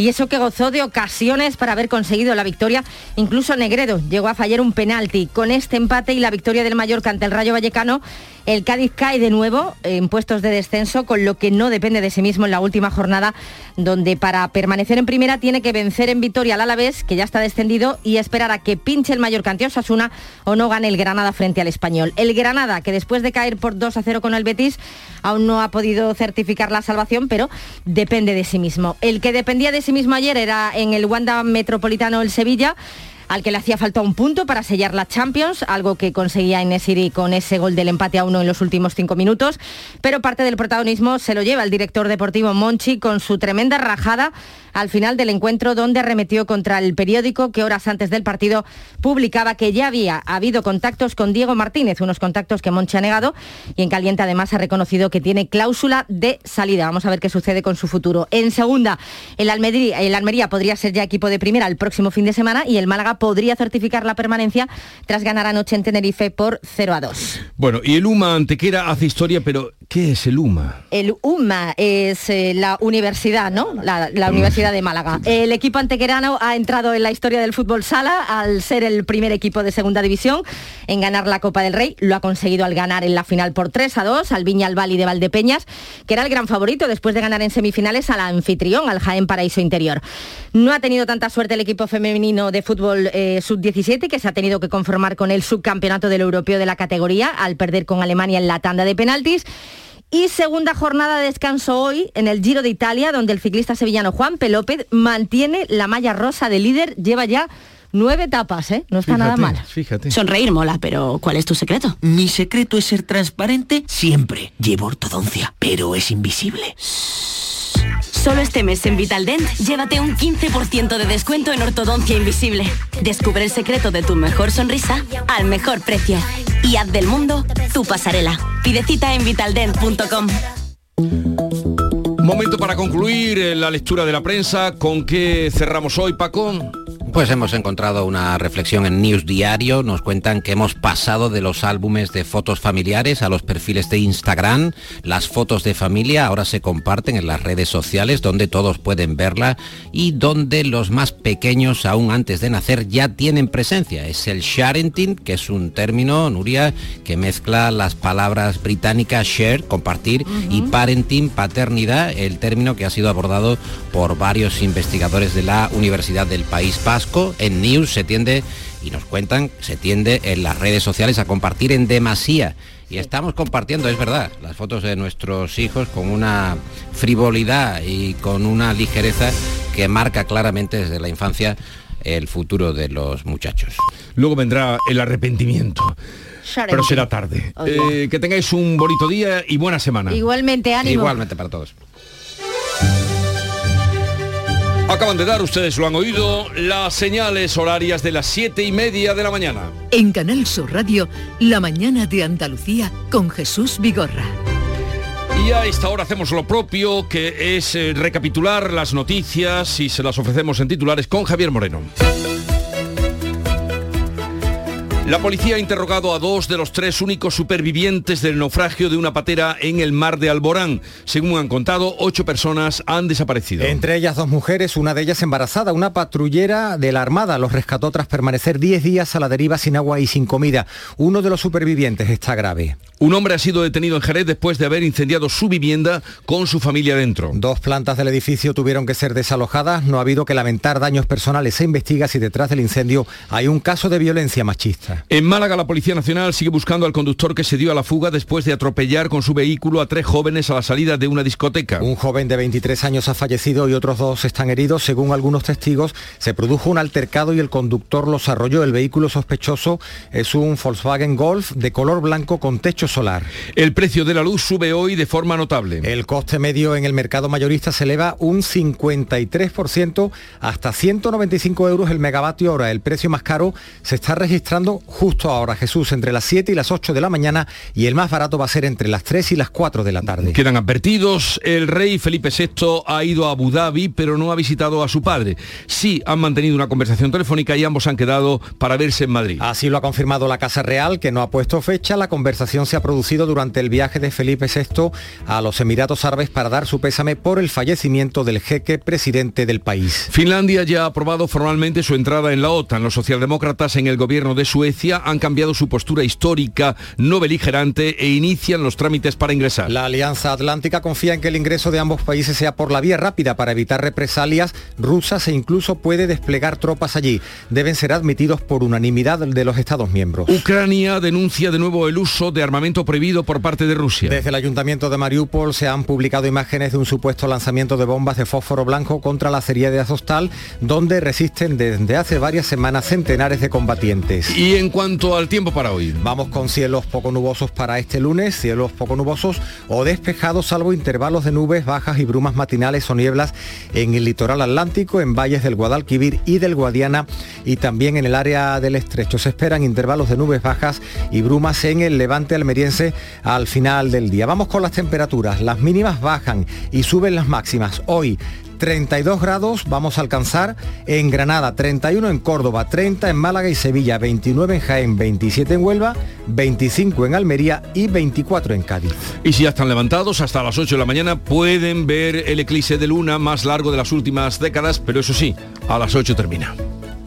y eso que gozó de ocasiones para haber conseguido la victoria. Incluso Negredo llegó a fallar un penalti. Con este empate y la victoria del Mallorca ante el Rayo Vallecano, el Cádiz cae de nuevo en puestos de descenso, con lo que no depende de sí mismo en la última jornada, donde para permanecer en primera tiene que vencer en victoria al Alavés, que ya está descendido, y esperar a que pinche el Mallorca ante Osasuna o no gane el Granada frente al Español. El Granada, que después de caer por 2 a 0 con el Betis, aún no ha podido certificar la salvación, pero depende de sí mismo. El que dependía de sí mismo ayer era en el Wanda Metropolitano el Sevilla al que le hacía falta un punto para sellar la Champions, algo que conseguía Inesiri con ese gol del empate a uno en los últimos cinco minutos, pero parte del protagonismo se lo lleva el director deportivo Monchi con su tremenda rajada al final del encuentro donde arremetió contra el periódico que horas antes del partido publicaba que ya había habido contactos con Diego Martínez, unos contactos que Monchi ha negado y en caliente además ha reconocido que tiene cláusula de salida. Vamos a ver qué sucede con su futuro. En segunda, el Almería, el Almería podría ser ya equipo de primera el próximo fin de semana y el Málaga podría certificar la permanencia tras ganar anoche en Tenerife por 0 a 2. Bueno, y el UMA Antequera hace historia, pero ¿qué es el UMA? El UMA es eh, la universidad, ¿no? La, la universidad de Málaga. El equipo antequerano ha entrado en la historia del fútbol sala al ser el primer equipo de segunda división en ganar la Copa del Rey. Lo ha conseguido al ganar en la final por 3 a 2 al Viña Albali de Valdepeñas, que era el gran favorito después de ganar en semifinales al anfitrión, al Jaén Paraíso Interior. No ha tenido tanta suerte el equipo femenino de fútbol eh, sub-17, que se ha tenido que conformar con el subcampeonato del europeo de la categoría al perder con Alemania en la tanda de penaltis. Y segunda jornada de descanso hoy en el Giro de Italia, donde el ciclista sevillano Juan Pelópez mantiene la malla rosa de líder, lleva ya nueve etapas, ¿eh? No está nada mal. Fíjate. Sonreír mola, pero ¿cuál es tu secreto? Mi secreto es ser transparente siempre. Llevo ortodoncia, pero es invisible. Solo este mes en Vitaldent, llévate un 15% de descuento en ortodoncia invisible. Descubre el secreto de tu mejor sonrisa al mejor precio. Y haz del mundo tu pasarela. Pide cita en vitaldent.com. Momento para concluir eh, la lectura de la prensa. ¿Con qué cerramos hoy, Paco? Pues hemos encontrado una reflexión en News Diario. Nos cuentan que hemos pasado de los álbumes de fotos familiares a los perfiles de Instagram. Las fotos de familia ahora se comparten en las redes sociales donde todos pueden verla y donde los más pequeños aún antes de nacer ya tienen presencia. Es el sharenting, que es un término, Nuria, que mezcla las palabras británicas share, compartir, y parenting, paternidad, el término que ha sido abordado por varios investigadores de la Universidad del País Vasco en News se tiende, y nos cuentan, se tiende en las redes sociales a compartir en demasía. Y estamos compartiendo, es verdad, las fotos de nuestros hijos con una frivolidad y con una ligereza que marca claramente desde la infancia el futuro de los muchachos. Luego vendrá el arrepentimiento. Pero será tarde. Eh, que tengáis un bonito día y buena semana. Igualmente, ánimo. Igualmente para todos. Acaban de dar, ustedes lo han oído, las señales horarias de las siete y media de la mañana. En Canal Sur Radio, La mañana de Andalucía con Jesús Vigorra. Y a esta hora hacemos lo propio, que es eh, recapitular las noticias y se las ofrecemos en titulares con Javier Moreno. La policía ha interrogado a dos de los tres únicos supervivientes del naufragio de una patera en el mar de Alborán. Según han contado, ocho personas han desaparecido. Entre ellas dos mujeres, una de ellas embarazada. Una patrullera de la Armada los rescató tras permanecer 10 días a la deriva sin agua y sin comida. Uno de los supervivientes está grave. Un hombre ha sido detenido en Jerez después de haber incendiado su vivienda con su familia dentro. Dos plantas del edificio tuvieron que ser desalojadas. No ha habido que lamentar daños personales. Se investiga si detrás del incendio hay un caso de violencia machista. En Málaga, la Policía Nacional sigue buscando al conductor que se dio a la fuga después de atropellar con su vehículo a tres jóvenes a la salida de una discoteca. Un joven de 23 años ha fallecido y otros dos están heridos. Según algunos testigos, se produjo un altercado y el conductor los arrolló. El vehículo sospechoso es un Volkswagen Golf de color blanco con techo solar. El precio de la luz sube hoy de forma notable. El coste medio en el mercado mayorista se eleva un 53% hasta 195 euros el megavatio hora. El precio más caro se está registrando justo ahora, Jesús, entre las 7 y las 8 de la mañana y el más barato va a ser entre las 3 y las 4 de la tarde. Quedan advertidos, el rey Felipe VI ha ido a Abu Dhabi, pero no ha visitado a su padre. Sí, han mantenido una conversación telefónica y ambos han quedado para verse en Madrid. Así lo ha confirmado la Casa Real, que no ha puesto fecha. La conversación se ha producido durante el viaje de Felipe VI a los Emiratos Árabes para dar su pésame por el fallecimiento del jeque presidente del país. Finlandia ya ha aprobado formalmente su entrada en la OTAN. Los socialdemócratas en el gobierno de Suecia han cambiado su postura histórica no beligerante e inician los trámites para ingresar. La Alianza Atlántica confía en que el ingreso de ambos países sea por la vía rápida para evitar represalias rusas e incluso puede desplegar tropas allí. Deben ser admitidos por unanimidad de los Estados miembros. Ucrania denuncia de nuevo el uso de armamento prohibido por parte de Rusia. Desde el ayuntamiento de Mariupol se han publicado imágenes de un supuesto lanzamiento de bombas de fósforo blanco contra la acería de Azostal, donde resisten desde hace varias semanas centenares de combatientes. Y en cuanto al tiempo para hoy. Vamos con cielos poco nubosos para este lunes, cielos poco nubosos o despejados salvo intervalos de nubes bajas y brumas matinales o nieblas en el litoral atlántico, en valles del Guadalquivir y del Guadiana y también en el área del estrecho. Se esperan intervalos de nubes bajas y brumas en el levante almeriense al final del día. Vamos con las temperaturas. Las mínimas bajan y suben las máximas. Hoy 32 grados vamos a alcanzar en Granada, 31 en Córdoba, 30 en Málaga y Sevilla, 29 en Jaén, 27 en Huelva, 25 en Almería y 24 en Cádiz. Y si ya están levantados, hasta las 8 de la mañana pueden ver el eclipse de luna más largo de las últimas décadas, pero eso sí, a las 8 termina.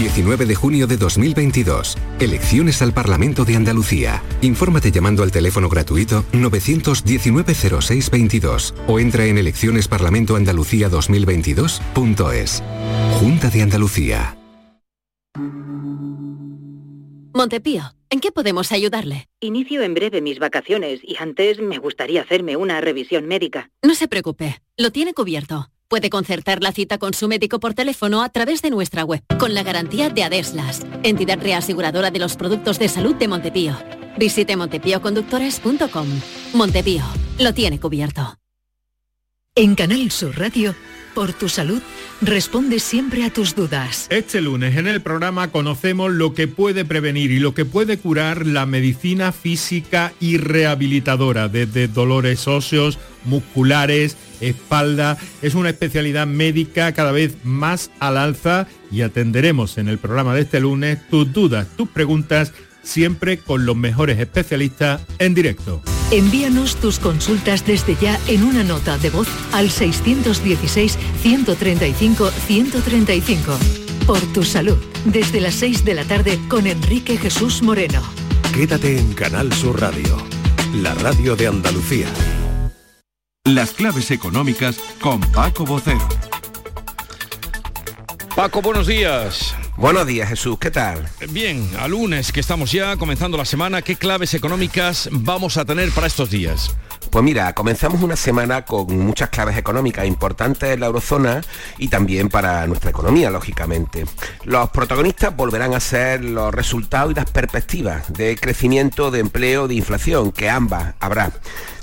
19 de junio de 2022. Elecciones al Parlamento de Andalucía. Infórmate llamando al teléfono gratuito 919-0622 o entra en eleccionesparlamentoandalucía2022.es. Junta de Andalucía. Montepío, ¿en qué podemos ayudarle? Inicio en breve mis vacaciones y antes me gustaría hacerme una revisión médica. No se preocupe, lo tiene cubierto. Puede concertar la cita con su médico por teléfono a través de nuestra web, con la garantía de Adeslas, entidad reaseguradora de los productos de salud de Montepío. Visite montepíoconductores.com. Montepío, lo tiene cubierto. En Canal Sur Radio, por tu salud, responde siempre a tus dudas. Este lunes en el programa conocemos lo que puede prevenir y lo que puede curar la medicina física y rehabilitadora, desde dolores óseos, musculares, espalda. Es una especialidad médica cada vez más al alza y atenderemos en el programa de este lunes tus dudas, tus preguntas, siempre con los mejores especialistas en directo. Envíanos tus consultas desde ya en una nota de voz al 616-135-135. Por tu salud, desde las 6 de la tarde con Enrique Jesús Moreno. Quédate en Canal Sur Radio, la radio de Andalucía. Las claves económicas con Paco Bocero. Paco, buenos días. Buenos días Jesús, ¿qué tal? Bien, a lunes que estamos ya comenzando la semana, ¿qué claves económicas vamos a tener para estos días? Pues mira, comenzamos una semana con muchas claves económicas importantes en la eurozona y también para nuestra economía, lógicamente. Los protagonistas volverán a ser los resultados y las perspectivas de crecimiento, de empleo, de inflación, que ambas habrá.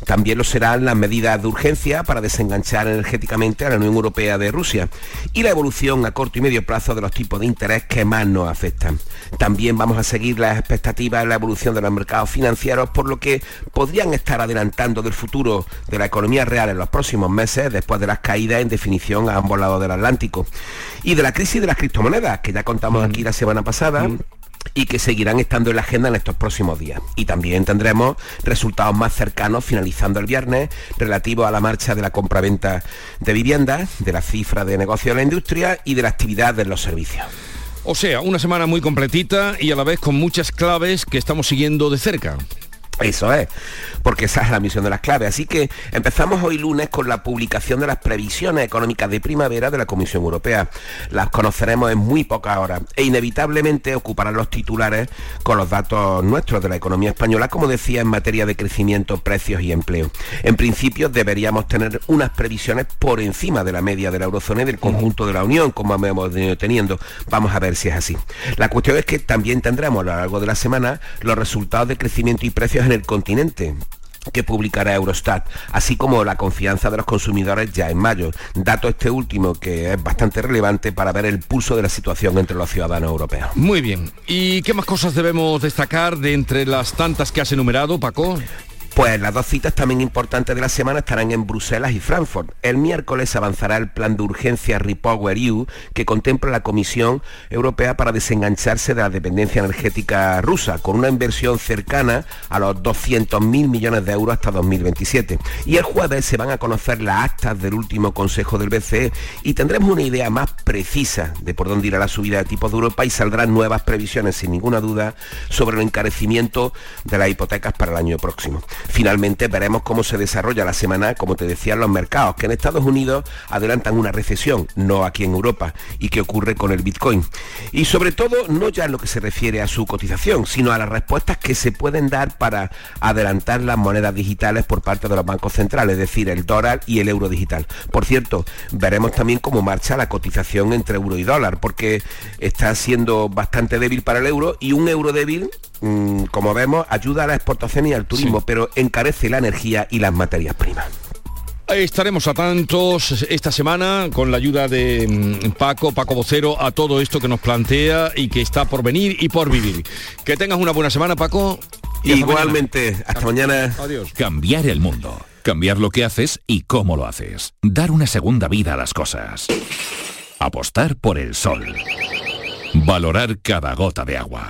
También lo serán las medidas de urgencia para desenganchar energéticamente a la Unión Europea de Rusia y la evolución a corto y medio plazo de los tipos de interés que más nos afectan. También vamos a seguir las expectativas en la evolución de los mercados financieros, por lo que podrían estar adelantando del futuro de la economía real en los próximos meses, después de las caídas en definición a ambos lados del Atlántico. Y de la crisis de las criptomonedas, que ya contamos aquí la semana pasada y que seguirán estando en la agenda en estos próximos días. Y también tendremos resultados más cercanos finalizando el viernes relativos a la marcha de la compraventa de viviendas, de la cifra de negocio de la industria y de la actividad de los servicios. O sea, una semana muy completita y a la vez con muchas claves que estamos siguiendo de cerca. Eso es, porque esa es la misión de las claves. Así que empezamos hoy lunes con la publicación de las previsiones económicas de primavera de la Comisión Europea. Las conoceremos en muy pocas horas e inevitablemente ocuparán los titulares con los datos nuestros de la economía española, como decía, en materia de crecimiento, precios y empleo. En principio deberíamos tener unas previsiones por encima de la media de la eurozona y del conjunto de la Unión, como hemos venido teniendo. Vamos a ver si es así. La cuestión es que también tendremos a lo largo de la semana los resultados de crecimiento y precios en el continente que publicará Eurostat, así como la confianza de los consumidores ya en mayo. Dato este último que es bastante relevante para ver el pulso de la situación entre los ciudadanos europeos. Muy bien. ¿Y qué más cosas debemos destacar de entre las tantas que has enumerado, Paco? Pues las dos citas también importantes de la semana estarán en Bruselas y Frankfurt. El miércoles avanzará el plan de urgencia Repower EU que contempla la Comisión Europea para desengancharse de la dependencia energética rusa, con una inversión cercana a los 200.000 millones de euros hasta 2027. Y el jueves se van a conocer las actas del último Consejo del BCE y tendremos una idea más precisa de por dónde irá la subida de tipos de Europa y saldrán nuevas previsiones, sin ninguna duda, sobre el encarecimiento de las hipotecas para el año próximo. Finalmente veremos cómo se desarrolla la semana, como te decía, los mercados, que en Estados Unidos adelantan una recesión, no aquí en Europa, y qué ocurre con el Bitcoin. Y sobre todo, no ya en lo que se refiere a su cotización, sino a las respuestas que se pueden dar para adelantar las monedas digitales por parte de los bancos centrales, es decir, el dólar y el euro digital. Por cierto, veremos también cómo marcha la cotización entre euro y dólar, porque está siendo bastante débil para el euro y un euro débil mm, como vemos, ayuda a la exportación y al turismo, pero encarece la energía y las materias primas. Estaremos atentos esta semana con la ayuda de mm, Paco, Paco Vocero, a todo esto que nos plantea y que está por venir y por vivir. Que tengas una buena semana, Paco. Y Igualmente, hasta mañana. Adiós. Cambiar el mundo. Cambiar lo que haces y cómo lo haces. Dar una segunda vida a las cosas. Apostar por el sol. Valorar cada gota de agua.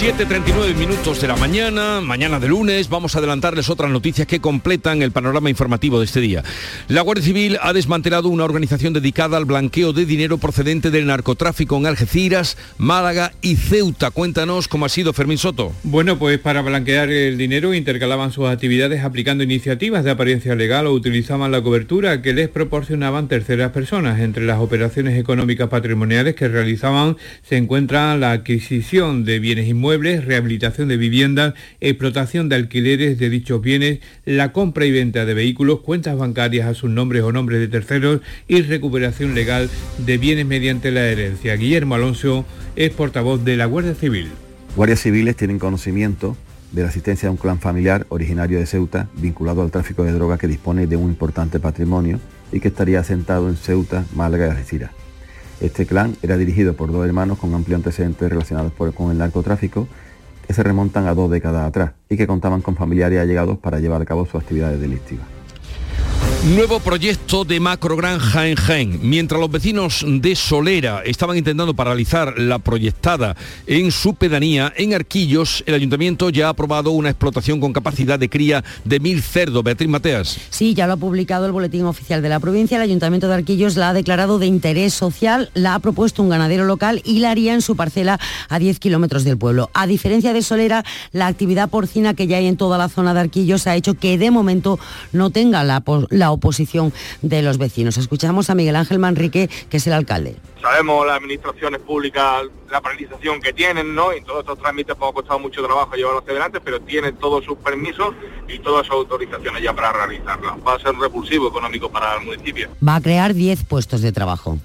7.39 minutos de la mañana, mañana de lunes, vamos a adelantarles otras noticias que completan el panorama informativo de este día. La Guardia Civil ha desmantelado una organización dedicada al blanqueo de dinero procedente del narcotráfico en Algeciras, Málaga y Ceuta. Cuéntanos cómo ha sido Fermín Soto. Bueno, pues para blanquear el dinero intercalaban sus actividades aplicando iniciativas de apariencia legal o utilizaban la cobertura que les proporcionaban terceras personas. Entre las operaciones económicas patrimoniales que realizaban se encuentra la adquisición de bienes inmuebles, rehabilitación de viviendas, explotación de alquileres de dichos bienes, la compra y venta de vehículos, cuentas bancarias a sus nombres o nombres de terceros y recuperación legal de bienes mediante la herencia. Guillermo Alonso es portavoz de la Guardia Civil. Guardias civiles tienen conocimiento de la asistencia a un clan familiar originario de Ceuta vinculado al tráfico de droga que dispone de un importante patrimonio y que estaría asentado en Ceuta, Málaga y Algeciras. Este clan era dirigido por dos hermanos con amplio antecedentes relacionados con el narcotráfico que se remontan a dos décadas atrás y que contaban con familiares allegados para llevar a cabo sus actividades delictivas. Nuevo proyecto de macrogranja en Jaén. Mientras los vecinos de Solera estaban intentando paralizar la proyectada en su pedanía, en Arquillos, el ayuntamiento ya ha aprobado una explotación con capacidad de cría de mil cerdos. Beatriz Mateas. Sí, ya lo ha publicado el Boletín Oficial de la provincia. El ayuntamiento de Arquillos la ha declarado de interés social, la ha propuesto un ganadero local y la haría en su parcela a 10 kilómetros del pueblo. A diferencia de Solera, la actividad porcina que ya hay en toda la zona de Arquillos ha hecho que de momento no tenga la, la oposición de los vecinos. Escuchamos a Miguel Ángel Manrique, que es el alcalde. Sabemos las administraciones públicas la paralización que tienen, ¿no? Y todos estos trámites pues, ha costado mucho trabajo llevarlos hacia adelante, pero tienen todos sus permisos y todas sus autorizaciones ya para realizarlas. Va a ser un repulsivo económico para el municipio. Va a crear 10 puestos de trabajo.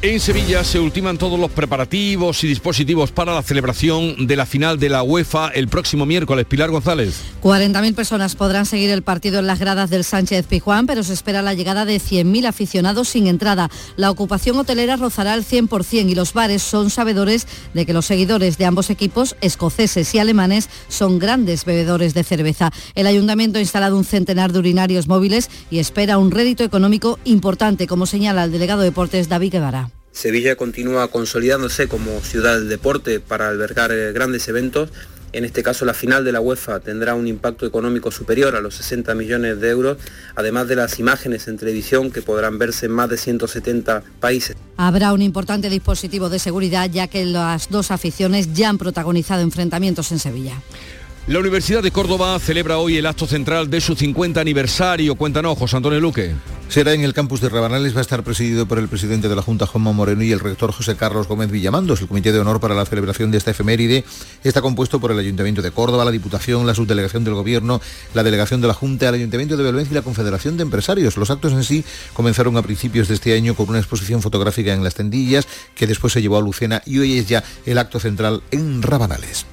En Sevilla se ultiman todos los preparativos y dispositivos para la celebración de la final de la UEFA el próximo miércoles. Pilar González. 40.000 personas podrán seguir el partido en las gradas del Sánchez Pijuán, pero se espera la llegada de 100.000 aficionados sin entrada. La ocupación hotelera rozará el 100% y los bares son sabedores de que los seguidores de ambos equipos, escoceses y alemanes, son grandes bebedores de cerveza. El ayuntamiento ha instalado un centenar de urinarios móviles y espera un rédito económico importante, como señala el delegado de deportes David Guevara. Sevilla continúa consolidándose como ciudad del deporte para albergar eh, grandes eventos. En este caso, la final de la UEFA tendrá un impacto económico superior a los 60 millones de euros, además de las imágenes en televisión que podrán verse en más de 170 países. Habrá un importante dispositivo de seguridad ya que las dos aficiones ya han protagonizado enfrentamientos en Sevilla. La Universidad de Córdoba celebra hoy el acto central de su 50 aniversario. Cuéntanos, José Antonio Luque. Será en el campus de Rabanales, va a estar presidido por el presidente de la Junta, Juanma Moreno, y el rector José Carlos Gómez Villamandos. El comité de honor para la celebración de esta efeméride está compuesto por el Ayuntamiento de Córdoba, la Diputación, la Subdelegación del Gobierno, la Delegación de la Junta, el Ayuntamiento de Belvenz y la Confederación de Empresarios. Los actos en sí comenzaron a principios de este año con una exposición fotográfica en Las Tendillas, que después se llevó a Lucena y hoy es ya el acto central en Rabanales.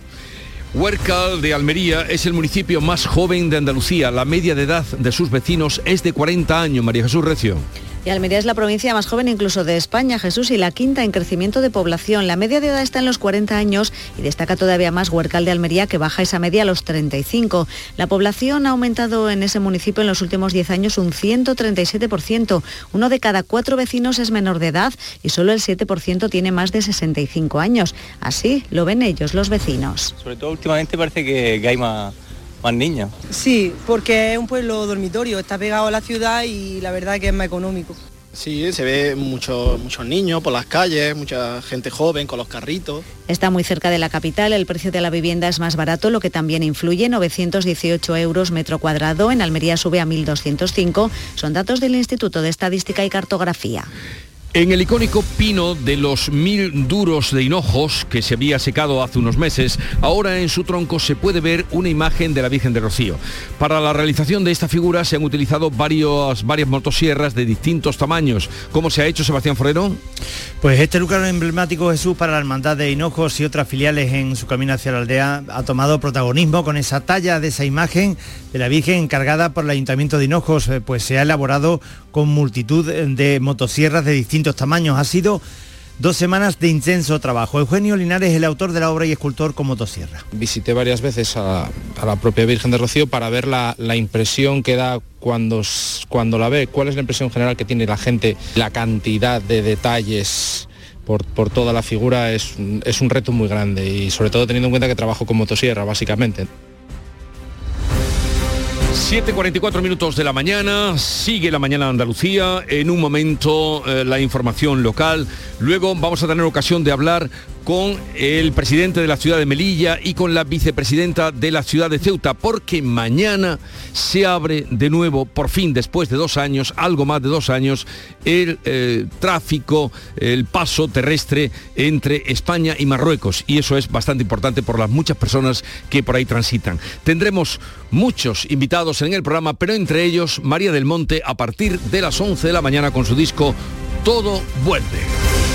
Huércal de Almería es el municipio más joven de Andalucía. La media de edad de sus vecinos es de 40 años. María Jesús Recio. Y Almería es la provincia más joven incluso de España, Jesús, y la quinta en crecimiento de población. La media de edad está en los 40 años y destaca todavía más Huercal de Almería, que baja esa media a los 35. La población ha aumentado en ese municipio en los últimos 10 años un 137%. Uno de cada cuatro vecinos es menor de edad y solo el 7% tiene más de 65 años. Así lo ven ellos, los vecinos. Sobre todo últimamente parece que, que hay más más niños. Sí, porque es un pueblo dormitorio, está pegado a la ciudad y la verdad que es más económico. Sí, se ve muchos muchos niños por las calles, mucha gente joven con los carritos. Está muy cerca de la capital, el precio de la vivienda es más barato, lo que también influye, 918 euros metro cuadrado, en Almería sube a 1.205, son datos del Instituto de Estadística y Cartografía. En el icónico pino de los mil duros de hinojos que se había secado hace unos meses, ahora en su tronco se puede ver una imagen de la Virgen de Rocío. Para la realización de esta figura se han utilizado varias motosierras de distintos tamaños. ¿Cómo se ha hecho, Sebastián Forero? Pues este lugar emblemático Jesús para la Hermandad de Hinojos y otras filiales en su camino hacia la aldea ha tomado protagonismo con esa talla de esa imagen de la Virgen encargada por el Ayuntamiento de Hinojos, eh, pues se ha elaborado con multitud de motosierras de distintos tamaños. Ha sido dos semanas de intenso trabajo. Eugenio Linares es el autor de la obra y escultor con motosierra. Visité varias veces a, la propia Virgen de Rocío para ver la, impresión que da cuando, cuando la ve, cuál es la impresión general que tiene la gente, la cantidad de detalles. Por, toda la figura es, es un reto muy grande y sobre todo teniendo en cuenta que trabajo con motosierra básicamente. 7.44 minutos de la mañana, sigue la mañana Andalucía, en un momento eh, la información local, luego vamos a tener ocasión de hablar con el presidente de la ciudad de Melilla y con la vicepresidenta de la ciudad de Ceuta, porque mañana se abre de nuevo, por fin, después de dos años, algo más de dos años, el eh, tráfico, el paso terrestre entre España y Marruecos. Y eso es bastante importante por las muchas personas que por ahí transitan. Tendremos muchos invitados en el programa, pero entre ellos María del Monte a partir de las 11 de la mañana con su disco Todo vuelve.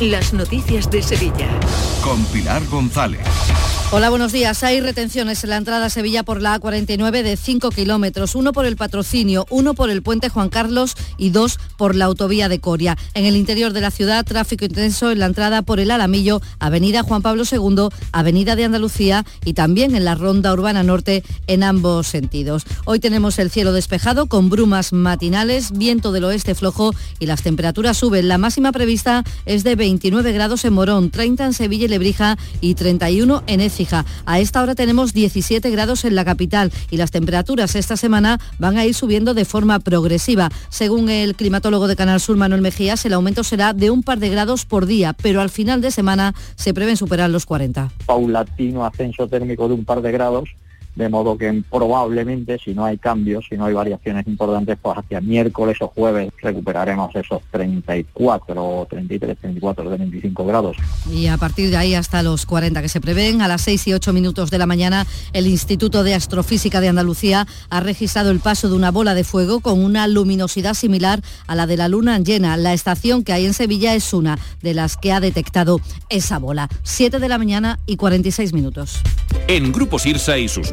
las noticias de Sevilla. Con Pilar González. Hola, buenos días. Hay retenciones en la entrada a Sevilla por la A49 de 5 kilómetros, uno por el patrocinio, uno por el puente Juan Carlos y dos por la autovía de Coria. En el interior de la ciudad, tráfico intenso en la entrada por el Alamillo, Avenida Juan Pablo II, Avenida de Andalucía y también en la Ronda Urbana Norte en ambos sentidos. Hoy tenemos el cielo despejado con brumas matinales, viento del oeste flojo y las temperaturas suben. La máxima prevista es de 29 grados en Morón, 30 en Sevilla y Lebrija y 31 en Écija. A esta hora tenemos 17 grados en la capital y las temperaturas esta semana van a ir subiendo de forma progresiva. Según el climatólogo de Canal Sur, Manuel Mejías, el aumento será de un par de grados por día, pero al final de semana se prevén superar los 40. Paulatino ascenso térmico de un par de grados de modo que probablemente si no hay cambios, si no hay variaciones importantes, pues hacia miércoles o jueves recuperaremos esos 34, 33, 34, 25 grados. Y a partir de ahí hasta los 40 que se prevén, a las 6 y 8 minutos de la mañana, el Instituto de Astrofísica de Andalucía ha registrado el paso de una bola de fuego con una luminosidad similar a la de la luna llena. La estación que hay en Sevilla es una de las que ha detectado esa bola. 7 de la mañana y 46 minutos. En Grupo Sirsa y sus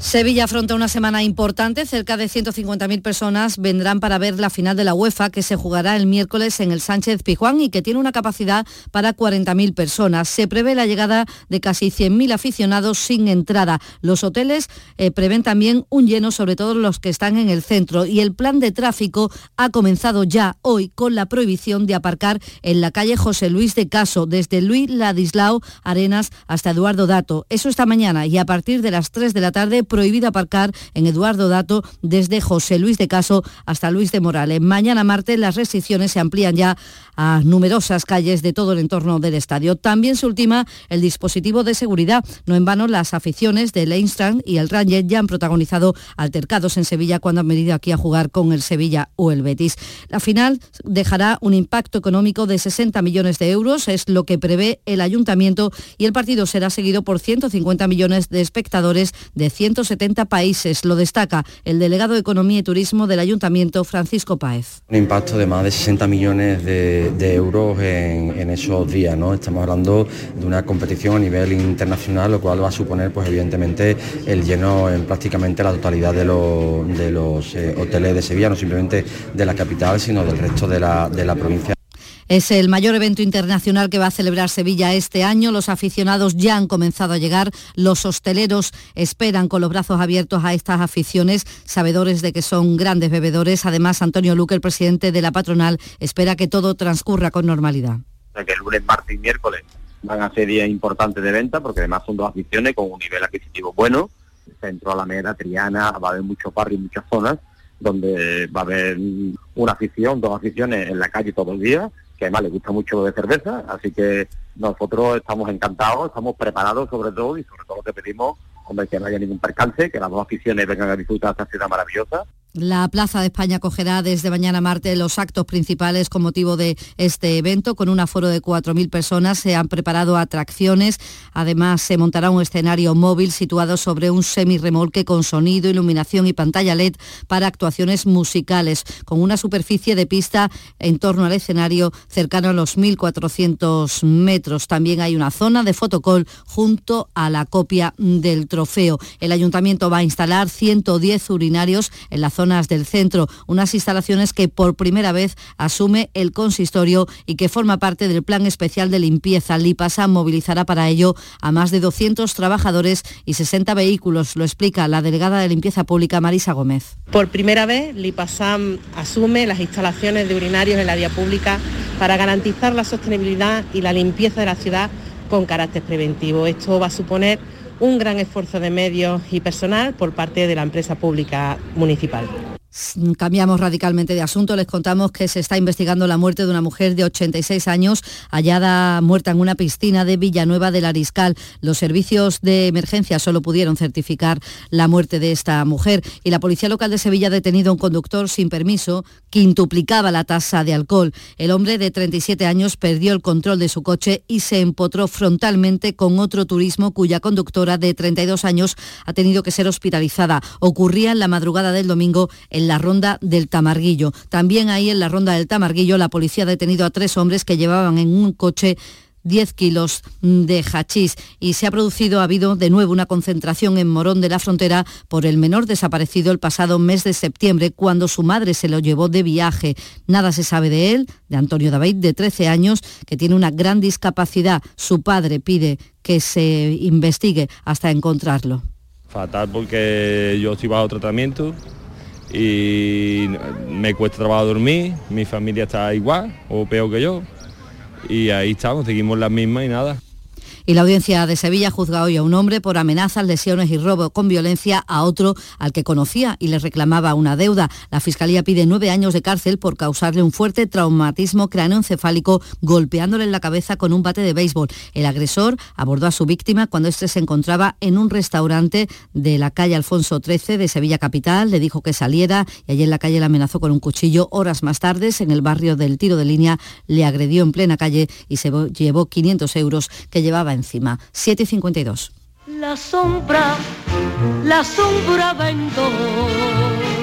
Sevilla afronta una semana importante. Cerca de 150.000 personas vendrán para ver la final de la UEFA que se jugará el miércoles en el Sánchez Pijuán y que tiene una capacidad para 40.000 personas. Se prevé la llegada de casi 100.000 aficionados sin entrada. Los hoteles eh, prevén también un lleno, sobre todo los que están en el centro. Y el plan de tráfico ha comenzado ya hoy con la prohibición de aparcar en la calle José Luis de Caso, desde Luis Ladislao Arenas hasta Eduardo Dato. Eso esta mañana y a partir de las 3 de la tarde prohibido aparcar en Eduardo Dato desde José Luis de Caso hasta Luis de Morales. Mañana martes las restricciones se amplían ya a numerosas calles de todo el entorno del estadio. También se ultima el dispositivo de seguridad. No en vano las aficiones del Einstein y el Ranger ya han protagonizado altercados en Sevilla cuando han venido aquí a jugar con el Sevilla o el Betis. La final dejará un impacto económico de 60 millones de euros, es lo que prevé el ayuntamiento y el partido será seguido por 150 millones de espectadores de 100 170 países. Lo destaca el delegado de Economía y Turismo del Ayuntamiento, Francisco Páez. Un impacto de más de 60 millones de, euros en, esos días. ¿no? Estamos hablando de una competición a nivel internacional, lo cual va a suponer, pues evidentemente, el lleno en prácticamente la totalidad de los, eh, hoteles de Sevilla, no simplemente de la capital, sino del resto de la, de la provincia. Es el mayor evento internacional que va a celebrar Sevilla este año. Los aficionados ya han comenzado a llegar. Los hosteleros esperan con los brazos abiertos a estas aficiones, sabedores de que son grandes bebedores. Además, Antonio Luque, el presidente de la patronal, espera que todo transcurra con normalidad. que el lunes, martes y miércoles van a ser días importantes de venta porque además son dos aficiones con un nivel adquisitivo bueno. Centro, Alameda, Triana, va a haber muchos barrios, muchas zonas donde va a haber una afición, dos aficiones en la calle todos los días que además le gusta mucho de cerveza, así que nosotros estamos encantados, estamos preparados sobre todo y sobre todo lo que pedimos, hombre, que no haya ningún percance, que las dos aficiones vengan a disfrutar esta ciudad maravillosa la Plaza de España acogerá desde mañana martes los actos principales con motivo de este evento. Con un aforo de 4.000 personas se han preparado atracciones. Además, se montará un escenario móvil situado sobre un semirremolque con sonido, iluminación y pantalla LED para actuaciones musicales, con una superficie de pista en torno al escenario cercano a los 1.400 metros. También hay una zona de fotocall junto a la copia del trofeo. El ayuntamiento va a instalar 110 urinarios en la zonas del centro, unas instalaciones que por primera vez asume el consistorio y que forma parte del plan especial de limpieza. Lipasa movilizará para ello a más de 200 trabajadores y 60 vehículos, lo explica la delegada de limpieza pública Marisa Gómez. Por primera vez, Lipasam asume las instalaciones de urinarios en la vía pública para garantizar la sostenibilidad y la limpieza de la ciudad con carácter preventivo. Esto va a suponer un gran esfuerzo de medios y personal por parte de la empresa pública municipal. Cambiamos radicalmente de asunto. Les contamos que se está investigando la muerte de una mujer de 86 años hallada muerta en una piscina de Villanueva del Ariscal. Los servicios de emergencia solo pudieron certificar la muerte de esta mujer y la Policía Local de Sevilla ha detenido a un conductor sin permiso quintuplicaba la tasa de alcohol. El hombre de 37 años perdió el control de su coche y se empotró frontalmente con otro turismo cuya conductora de 32 años ha tenido que ser hospitalizada. Ocurría en la madrugada del domingo la ronda del Tamarguillo. También ahí en la ronda del Tamarguillo la policía ha detenido a tres hombres que llevaban en un coche 10 kilos de hachís y se ha producido, ha habido de nuevo una concentración en Morón de la Frontera por el menor desaparecido el pasado mes de septiembre cuando su madre se lo llevó de viaje. Nada se sabe de él, de Antonio David, de 13 años, que tiene una gran discapacidad. Su padre pide que se investigue hasta encontrarlo. Fatal porque yo estoy bajo tratamiento, y me cuesta trabajo dormir, mi familia está igual o peor que yo. Y ahí estamos, seguimos las mismas y nada. Y la audiencia de Sevilla juzga hoy a un hombre por amenazas, lesiones y robo con violencia a otro al que conocía y le reclamaba una deuda. La Fiscalía pide nueve años de cárcel por causarle un fuerte traumatismo cráneoencefálico golpeándole en la cabeza con un bate de béisbol. El agresor abordó a su víctima cuando éste se encontraba en un restaurante de la calle Alfonso XIII de Sevilla Capital. Le dijo que saliera y allí en la calle le amenazó con un cuchillo. Horas más tarde, en el barrio del tiro de línea, le agredió en plena calle y se llevó 500 euros que llevaba encima. 7.52. La sombra, la sombra vento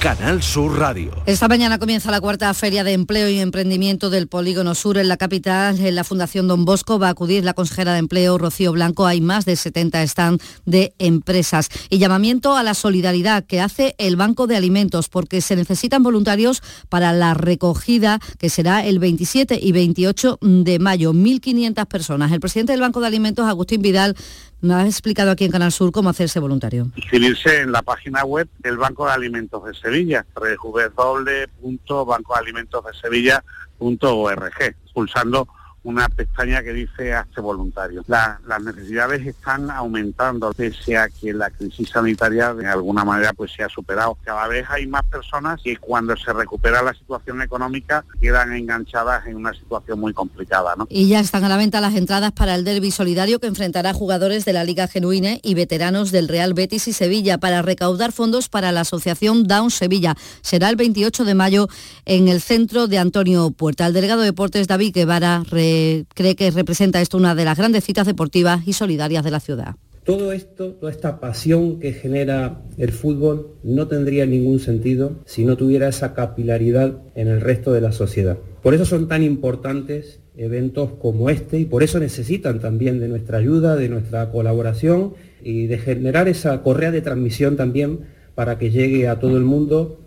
Canal Sur Radio. Esta mañana comienza la cuarta feria de empleo y emprendimiento del Polígono Sur en la capital. En la Fundación Don Bosco va a acudir la consejera de empleo Rocío Blanco. Hay más de 70 stands de empresas. Y llamamiento a la solidaridad que hace el Banco de Alimentos porque se necesitan voluntarios para la recogida que será el 27 y 28 de mayo. 1.500 personas. El presidente del Banco de Alimentos, Agustín Vidal, Me ha explicado aquí en Canal Sur cómo hacerse voluntario. Inscribirse en la página web del Banco de Alimentos de Sevilla, www.bancoalimentosdesevilla.org, pulsando una pestaña que dice hazte voluntario. La- las necesidades están aumentando pese a que la crisis sanitaria de alguna manera pues se ha superado. Cada vez hay más personas que cuando se recupera la situación económica quedan enganchadas en una situación muy complicada. ¿no? Y ya están a la venta las entradas para el derby solidario que enfrentará jugadores de la Liga Genuine y veteranos del Real Betis y Sevilla para recaudar fondos para la Asociación Down Sevilla. Será el 28 de mayo en el centro de Antonio Puerta. El delegado de deportes David Guevara re- cree que representa esto una de las grandes citas deportivas y solidarias de la ciudad. Todo esto, toda esta pasión que genera el fútbol no tendría ningún sentido si no tuviera esa capilaridad en el resto de la sociedad. Por eso son tan importantes eventos como este y por eso necesitan también de nuestra ayuda, de nuestra colaboración y de generar esa correa de transmisión también para que llegue a todo el mundo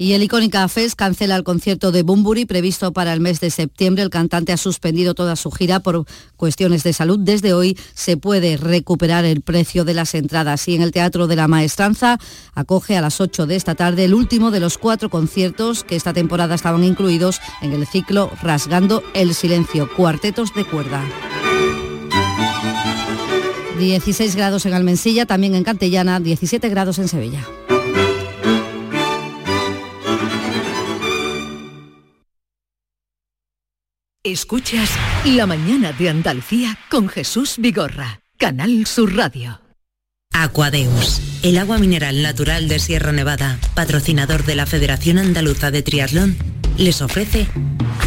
Y el Icónica Fest cancela el concierto de Bumburi previsto para el mes de septiembre. El cantante ha suspendido toda su gira por cuestiones de salud. Desde hoy se puede recuperar el precio de las entradas. Y en el Teatro de la Maestranza acoge a las 8 de esta tarde el último de los cuatro conciertos que esta temporada estaban incluidos en el ciclo Rasgando el Silencio, cuartetos de cuerda. 16 grados en Almensilla, también en Cantellana, 17 grados en Sevilla. Escuchas La mañana de Andalucía con Jesús Vigorra, Canal Sur Radio. Aquadeus, el agua mineral natural de Sierra Nevada, patrocinador de la Federación Andaluza de Triatlón, les ofrece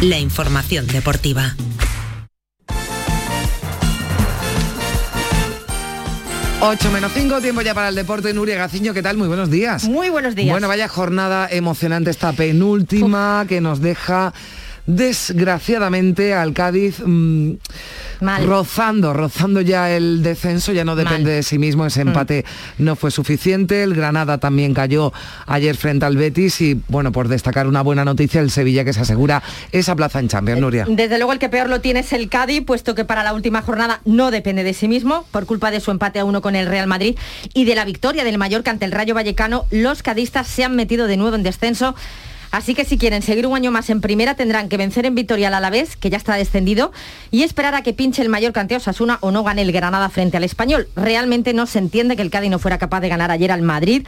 la información deportiva. Ocho menos 5, tiempo ya para el deporte. Nuria Gaciño, ¿qué tal? Muy buenos días. Muy buenos días. Bueno, vaya jornada emocionante esta penúltima que nos deja desgraciadamente al Cádiz mm, rozando, rozando ya el descenso, ya no depende Mal. de sí mismo, ese Mm. empate no fue suficiente, el Granada también cayó ayer frente al Betis y bueno, por destacar una buena noticia, el Sevilla que se asegura esa plaza en Champions, Nuria. Desde luego el que peor lo tiene es el Cádiz, puesto que para la última jornada no depende de sí mismo, por culpa de su empate a uno con el Real Madrid y de la victoria del Mallorca ante el Rayo Vallecano, los cadistas se han metido de nuevo en descenso. Así que si quieren seguir un año más en primera tendrán que vencer en Vitoria al Alavés, que ya está descendido, y esperar a que pinche el Mallorca ante Osasuna o no gane el Granada frente al Español. Realmente no se entiende que el Cádiz no fuera capaz de ganar ayer al Madrid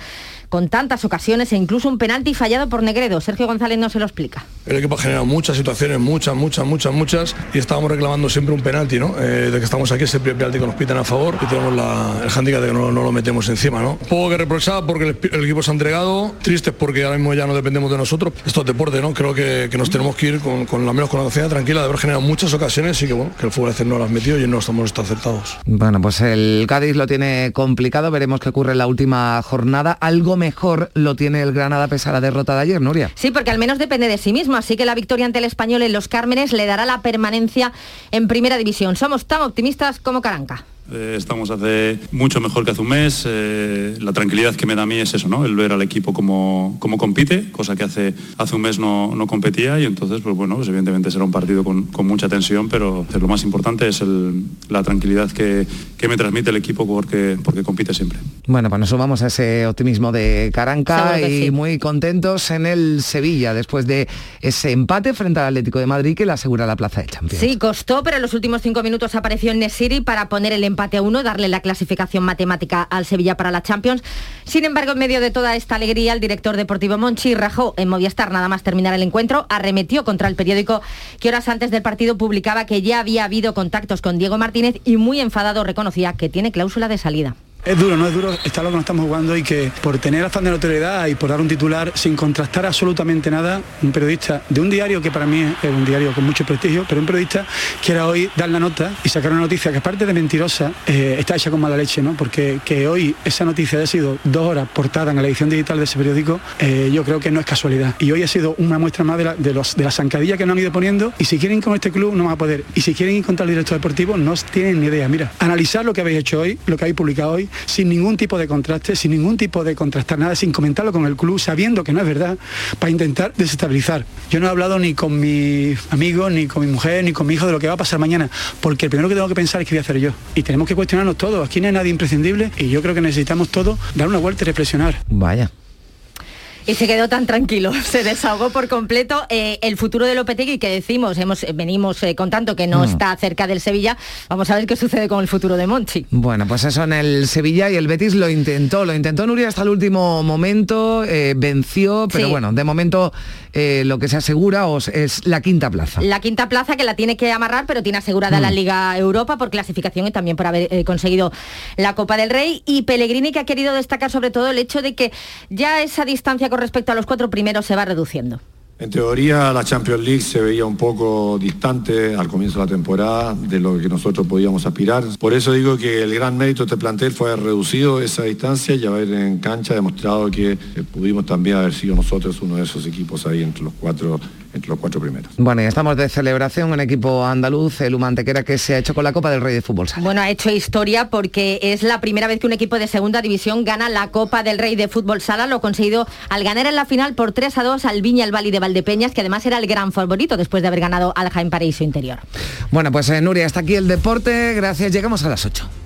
con tantas ocasiones e incluso un penalti fallado por Negredo. Sergio González no se lo explica. El equipo ha generado muchas situaciones, muchas, muchas, muchas, muchas, y estábamos reclamando siempre un penalti, ¿no? Eh, de que estamos aquí, ese primer penalti que nos pitan a favor, y tenemos la- el handicap de que no, no lo metemos encima, ¿no? Poco que reprochar porque el, el equipo se ha entregado, tristes porque ahora mismo ya no dependemos de nosotros. Esto es deporte, ¿no? Creo que, que nos tenemos que ir con, con la menos con la conciencia tranquila de haber generado muchas ocasiones y que, bueno, que el fútbol no las metido y no estamos acertados. Bueno, pues el Cádiz lo tiene complicado, veremos qué ocurre en la última jornada. Algo mejor lo tiene el Granada pese a la derrota de ayer, Nuria. Sí, porque al menos depende de sí mismo, así que la victoria ante el español en los Cármenes le dará la permanencia en primera división. Somos tan optimistas como Caranca. Eh, estamos hace mucho mejor que hace un mes. eh, la tranquilidad que me da a mí es eso, ¿no? El ver al equipo como, como compite, cosa que hace, hace un mes no, no competía y entonces, pues bueno, pues evidentemente será un partido con, con mucha tensión, pero lo más importante es el- la tranquilidad que, que me transmite el equipo porque, porque compite siempre. Bueno, pues nos sumamos a ese optimismo de Caranca y sí. muy contentos en el Sevilla después de ese empate frente al Atlético de Madrid que le asegura la plaza de Champions. Sí, costó, pero en los últimos cinco minutos apareció Nesiri para poner el empate a uno, darle la clasificación matemática al Sevilla para la Champions. Sin embargo, en medio de toda esta alegría, el director deportivo Monchi rajó en Movistar nada más terminar el encuentro, arremetió contra el periódico que horas antes del partido publicaba que ya había habido contactos con Diego Martínez y muy enfadado reconocía que tiene cláusula de salida. Es duro, ¿no? Es duro estar lo que nos estamos jugando y que por tener afán de notoriedad y por dar un titular sin contrastar absolutamente nada, un periodista de un diario que para mí es un diario con mucho prestigio, pero un periodista quiera hoy dar la nota y sacar una noticia que aparte de mentirosa, eh, está hecha con mala leche, ¿no? Porque que hoy esa noticia haya sido dos horas portada en la edición digital de ese periódico, eh, yo creo que no es casualidad. Y hoy ha sido una muestra más de la, de los, de la zancadilla que nos han ido poniendo y si quieren con este club no van a poder. Y si quieren ir contra el director deportivo no tienen ni idea. Mira, analizar lo que habéis hecho hoy, lo que habéis publicado hoy sin ningún tipo de contraste, sin ningún tipo de contrastar nada, sin comentarlo con el club, sabiendo que no es verdad, para intentar desestabilizar. Yo no he hablado ni con mi amigo, ni con mi mujer, ni con mi hijo de lo que va a pasar mañana, porque el primero que tengo que pensar es qué voy a hacer yo. Y tenemos que cuestionarnos todos, aquí no hay nadie imprescindible y yo creo que necesitamos todos dar una vuelta y reflexionar. Vaya. Y se quedó tan tranquilo, se desahogó por completo. Eh, el futuro de Lopetegui, que decimos, hemos, eh, venimos eh, contando que no Mm. está cerca del Sevilla, vamos a ver qué sucede con el futuro de Monchi. Bueno, pues eso en el Sevilla y el Betis lo intentó, lo intentó Nuria hasta el último momento, eh, venció, pero Sí. bueno, de momento eh, lo que se asegura os- es la quinta plaza. La quinta plaza que la tiene que amarrar, pero tiene asegurada Mm. la Liga Europa por clasificación y también por haber eh, conseguido la Copa del Rey. Y Pellegrini que ha querido destacar sobre todo el hecho de que ya esa distancia con respecto a los cuatro primeros se va reduciendo. En teoría la Champions League se veía un poco distante al comienzo de la temporada de lo que nosotros podíamos aspirar. Por eso digo que el gran mérito de este plantel fue haber reducido esa distancia y haber en cancha demostrado que eh, pudimos también haber sido nosotros uno de esos equipos ahí entre los cuatro, los cuatro primeros. Bueno, y estamos de celebración en equipo andaluz, el Humantequera, que se ha hecho con la Copa del Rey de Fútbol Sala. Bueno, ha hecho historia porque es la primera vez que un equipo de segunda división gana la Copa del Rey de Fútbol Sala. Lo ha conseguido al ganar en la final por 3 a 2 al Viña el Valle de Valdepeñas, que además era el gran favorito después de haber ganado al Jaén Paraíso Interior. Bueno, pues eh, Nuria, hasta aquí el deporte, gracias, llegamos a las 8.